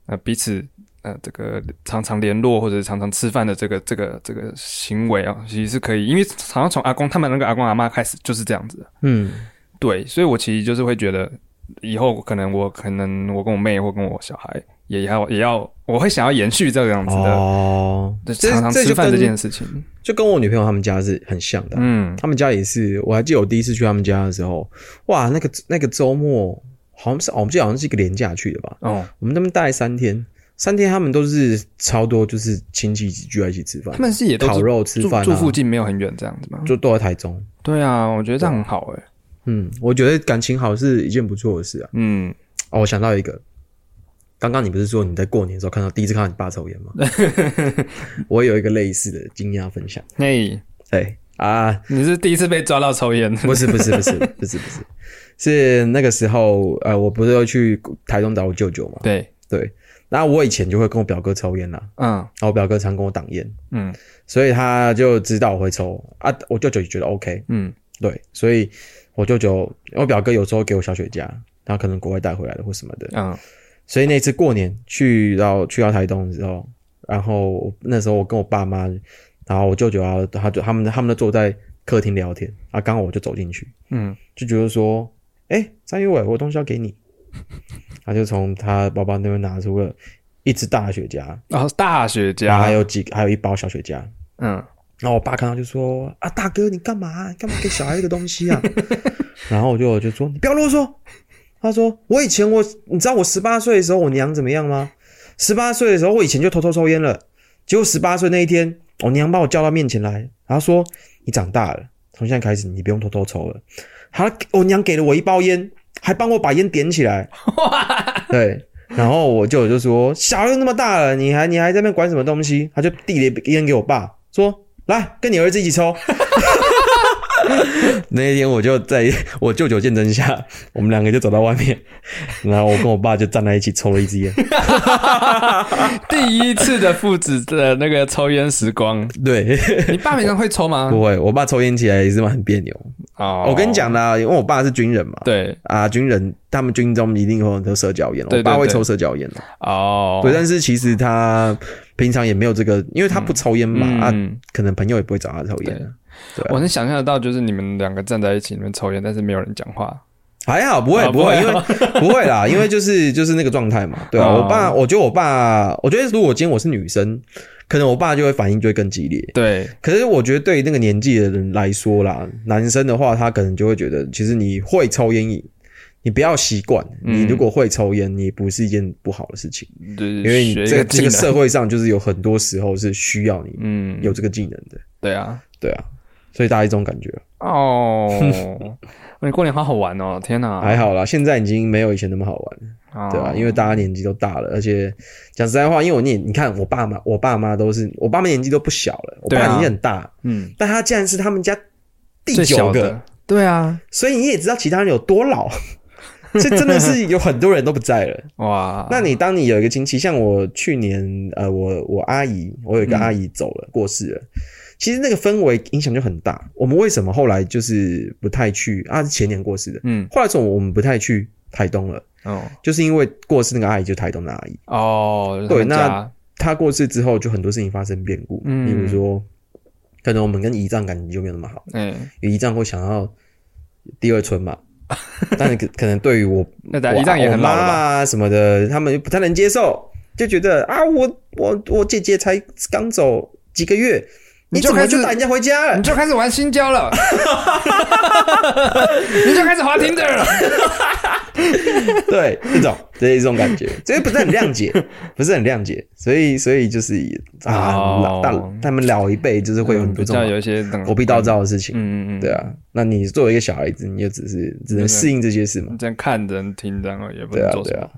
呃，彼此呃，这个常常联络或者常常吃饭的这个这个这个行为啊，其实是可以，因为好像从阿公他们那个阿公阿妈开始就是这样子，嗯。对，所以我其实就是会觉得，以后可能我可能我跟我妹或跟我小孩也要也要，我会想要延续这个样子的，哦，对，这常常这就吃饭这件事情，就跟我女朋友他们家是很像的啊、嗯，他们家也是，我还记得我第一次去他们家的时候，哇，那个那个周末好像是，我们记得好像是一个连假去的吧，哦，我们那边待三天，三天他们都是超多，就是亲戚一起聚在一起吃饭他，们是也都是烤肉吃饭、啊，住附近没有很远这样子吗？就都在台中。对啊，我觉得这样很好哎、嗯，我觉得感情好是一件不错的事啊。嗯，哦，我想到一个，刚刚你不是说你在过年的时候看到第一次看到你爸抽烟吗？[LAUGHS] 我有一个类似的惊讶分享。嘿，对啊，你是第一次被抓到抽烟？不是不是不是不是不是，是。[LAUGHS] 那个时候呃，我不是要去台东找我舅舅嘛？对，对，然后我以前就会跟我表哥抽烟啦，嗯。然后我表哥常跟我挡烟，嗯。所以他就知道我会抽啊，我舅舅也觉得 OK，嗯。对，所以我舅舅我表哥有时候给我小雪茄，他可能国外带回来的或什么的，嗯所以那次过年去到去到台东的时候，然后那时候我跟我爸妈，然后我舅舅啊，他就他们他们都坐在客厅聊天啊，刚好我就走进去，嗯，就觉得说，哎，张玉伟，我东西要给你，[LAUGHS] 他就从他包包那边拿出了一支大雪茄，然后大雪然后还，有几还有一包小雪茄，嗯，然后我爸看到就说：“啊，大哥，你干嘛？你干嘛给小孩一个东西啊？” [LAUGHS] 然后我就我就说：“你不要啰嗦。”他说：“我以前我，你知道我十八岁的时候我娘怎么样吗？十八岁的时候我以前就偷偷抽烟了。结果十八岁那一天，我娘把我叫到面前来，然后说：‘你长大了，从现在开始你不用偷偷抽了。’他我娘给了我一包烟，还帮我把烟点起来。对，然后我舅舅就说：“小孩都那么大了，你还你还在那边管什么东西？”他就递了一烟给我爸，说：“来，跟你儿子一起抽。” [LAUGHS] 那一天我就在 [LAUGHS] 我舅舅见证下，我们两个就走到外面，然后我跟我爸就站在一起抽了一支烟。[LAUGHS] 第一次的父子的那个抽烟时光，对，你爸平常会抽吗？不会，我爸抽烟起来也是很别扭。哦，我跟你讲啦，因为我爸是军人嘛，对，啊，军人他们军中一定会有很多社交烟，我爸会抽社交烟的。哦，对，但是其实他平常也没有这个，因为他不抽烟嘛，啊，嗯，可能朋友也不会找他抽烟啊。对啊我能想象得到，就是你们两个站在一起，你们抽烟，但是没有人讲话。还好，不会，啊不会，因为 [LAUGHS] 不会啦，因为就是就是那个状态嘛，对啊。哦我爸，我觉得我爸，我觉得如果今天我是女生，可能我爸就会反应就会更激烈。对，可是我觉得对于那个年纪的人来说啦，男生的话，他可能就会觉得，其实你会抽烟，你不要习惯。嗯。你如果会抽烟，你不是一件不好的事情，对因为你这个这个社会上就是有很多时候是需要你嗯，有这个技能的，对啊，对啊。所以大家这种感觉哦，你 [LAUGHS] 过年好好玩哦，天哪，还好啦，现在已经没有以前那么好玩。对吧、因为大家年纪都大了，而且讲实在话，因为我你你看我爸妈，我爸妈都是我爸妈年纪都不小了，我爸年纪很大，嗯，但他竟然是他们家第九个。对啊，所以你也知道其他人有多老，这真的是有很多人都不在了。[LAUGHS] 哇，那你当你有一个亲戚，像我去年呃，我我阿姨，我有一个阿姨走了，过世了。其实那个氛围影响就很大。我们为什么后来就是不太去啊？是前年过世的，嗯，后来从我们不太去台东了，哦就是因为过世那个阿姨就台东的阿姨。哦，对那他们家他过世之后，就很多事情发生变故，嗯比如说，可能我们跟姨丈感情就没有那么好，嗯，因为姨丈会想要第二春嘛，[LAUGHS] 但是可可能对于我我一丈也很我妈老了？啊什么的，他们不太能接受，就觉得啊，我我我姐姐才刚走几个月，你就开始就带人家回家了你？就开始玩新交了，[LAUGHS] 你就开始滑停的了。对，这种这一种感觉，[LAUGHS] 所以不是很谅解，不是很谅解，所以所以就是啊，哦老大他们老一辈就是会有很多这种有一些狗屁倒灶的事情。嗯嗯嗯，对啊，那你作为一个小孩子，你就只是只能适应这些事嘛你。这样看人听人而已，也不对啊，能做什么对啊。，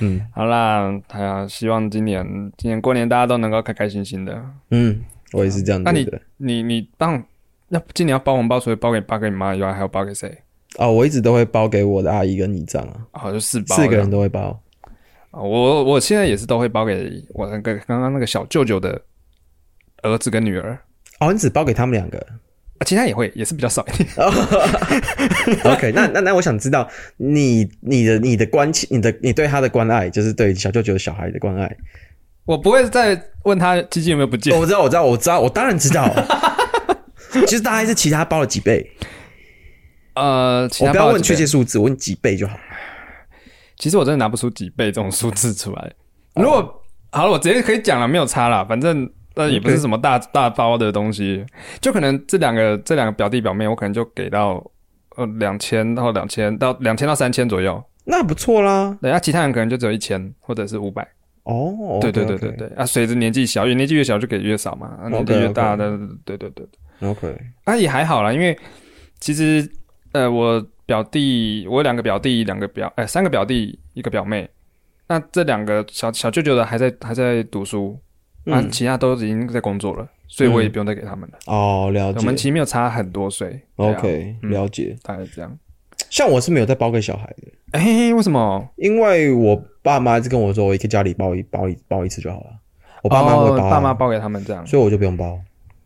嗯好啦，哎呀，希望今年今年过年大家都能够开开心心的。嗯，我也是这样那你。你你帮那今年要包红包，除了包给爸跟你妈以外，还要包给谁？哦，我一直都会包给我的阿姨跟姨丈啊，哦，就四包，四个人都会包。啊我我现在也是都会包给我那个刚刚那个小舅舅的儿子跟女儿，哦，你只包给他们两个。啊，其他也会，也是比较少一点。[LAUGHS] OK，那那那我想知道你你的你的关切，你的你对他的关爱，就是对小舅舅小孩的关爱。我不会再问他基金有没有不见哦，我知道，我知道，我知道，我当然知道。[LAUGHS] 其实大概是其他包了几倍，呃，其我不要问确切数字，我问几倍就好。其实我真的拿不出几倍这种数字出来。哦如果好了，我直接可以讲了，没有差啦，反正那也不是什么大大包的东西，就可能这两个这两个表弟表妹，我可能就给到呃两千到两千到两千到三千左右，那不错啦。对，那其他人可能就只有一千或者是五百。哦，对对对对对，啊，随着年纪小，越年纪越小就给越少嘛，啊年纪越大的，对对对，，OK，啊也还好啦，因为其实呃我表弟，我有两个表弟，两个表，哎、三个表弟，一个表妹，那这两个小小舅舅的还在还在读书，啊，嗯。其他都已经在工作了，所以我也不用再给他们了。哦，了。解我们其实没有差很多岁，OK，嗯了解。大概是这样。像我是没有在包给小孩的，哎、为什么？因为我爸妈一直跟我说，我一个家里包一包一包一次就好了。我爸妈会包啊、哦爸妈包给他们这样。所以我就不用包。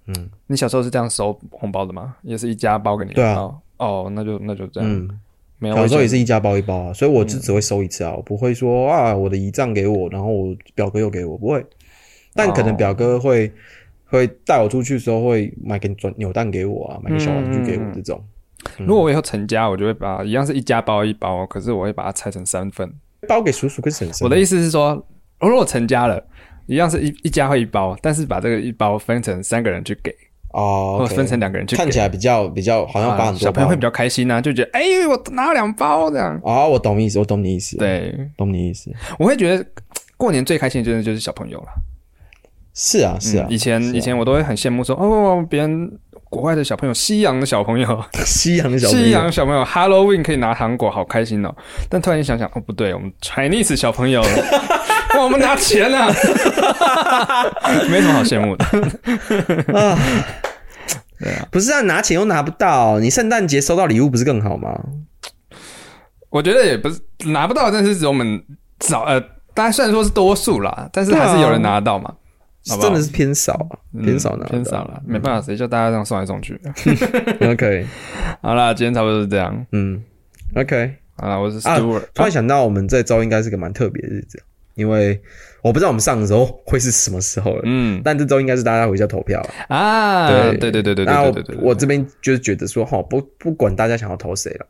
嗯你小时候是这样收红包的吗？也是一家包给你？对啊哦。哦，那就那就这样。嗯，没有，小时候也是一家包一包啊，所以我只只会收一次啊，我不会说啊，我的姨丈给我，然后我表哥又给我，不会，但可能哦表哥会会带我出去的时候会买个转扭蛋给我啊，买个小玩具给我嗯这种。如果我以后成家，我就会把一样是一家包一包，可是我会把它拆成三份。包给叔叔跟婶婶。我的意思是说，如果我成家了，一样是一一家会一包，但是把这个一包分成三个人去给，哦或分成两个人去给，看起来比较比较好像很多包。小朋友会比较开心啊，就觉得哎、我拿了两包这样。哦，我懂意思，我懂你意思。，对，懂你意思。我会觉得过年最开心的就是就是小朋友了。是啊，是啊嗯。以前、啊以前我都会很羡慕说，哦，别人国外的小朋友，西洋的小朋友，[LAUGHS] 西洋的小朋西友洋小朋友 Halloween 可以拿糖果，好开心哦。但突然间想想，哦，不对，我们 Chinese 小朋友，[LAUGHS] 哇，我们拿钱啊，[LAUGHS] 没什么好羡慕的。啊。对啊，不是啊，拿钱又拿不到，你圣诞节收到礼物不是更好吗？我觉得也不是拿不到，但是只有我们早呃，当然虽然说是多数啦，但是还是有人拿得到嘛。好好真的是偏少啊，嗯偏少拿得到偏少了，没办法，谁叫大家这样送来送去？[LAUGHS] OK，[LAUGHS] 好啦，今天差不多是这样。嗯，OK。好啦，我是啊 Stewart，、突然想到，我们这周应该是个蛮特别的日子，因为我不知道我们上的时候会是什么时候了，嗯但这周应该是大家回家投票了。啊，对对对对对对对对对，我这边就是觉得说，哈，不不管大家想要投谁了。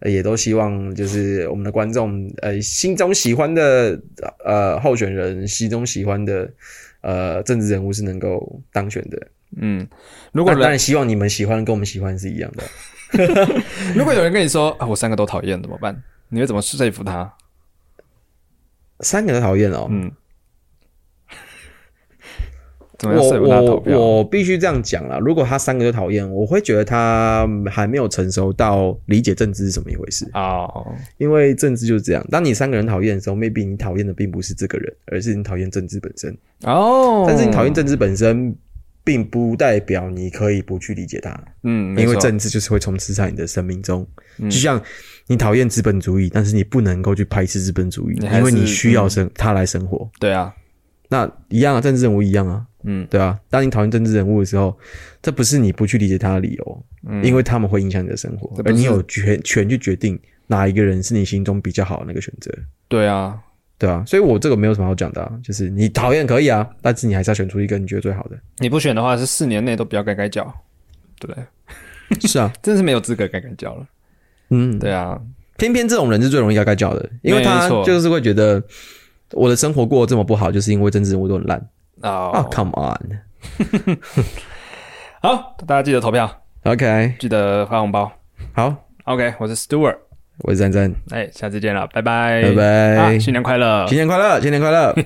呃也都希望就是我们的观众，呃，心中喜欢的呃候选人，心中喜欢的呃政治人物是能够当选的。嗯，如果当然希望你们喜欢跟我们喜欢是一样的。[LAUGHS] 如果有人跟你说啊，我三个都讨厌怎么办？你会怎么说服他？三个都讨厌哦，嗯，我我？我必须这样讲啦，如果他三个都讨厌，我会觉得他还没有成熟到理解政治是怎么一回事。哦，因为政治就是这样，当你三个人讨厌的时候，maybe 你讨厌的并不是这个人，而是你讨厌政治本身。哦，但是你讨厌政治本身，并不代表你可以不去理解它，嗯，因为政治就是会充斥在你的生命中。嗯就像你讨厌资本主义，但是你不能够去排斥资本主义，因为你需要生它来生活。对啊，那一样啊，政治人物一样啊，嗯对啊。当你讨厌政治人物的时候，这不是你不去理解他的理由，嗯，因为他们会影响你的生活而你有权权去决定哪一个人是你心中比较好的那个选择，对啊，对啊。所以我这个没有什么好讲的、啊，就是你讨厌可以啊，但是你还是要选出一个你觉得最好的。你不选的话是四年内都不要改改脚，对不对？是啊，[LAUGHS] 真的是没有资格改改脚了。嗯，对啊，偏偏这种人是最容易该该叫的，因为他就是会觉得我的生活过得这么不好，就是因为政治人物都很烂啊哦，！Come on，OK，[LAUGHS] 好，大家记得投票，OK，，记得发红包。好，OK，我是 Stewart，我是詹詹，哎，下次见了，拜拜，拜拜。啊新年快乐，新年快乐，新年快乐。[LAUGHS] [LAUGHS]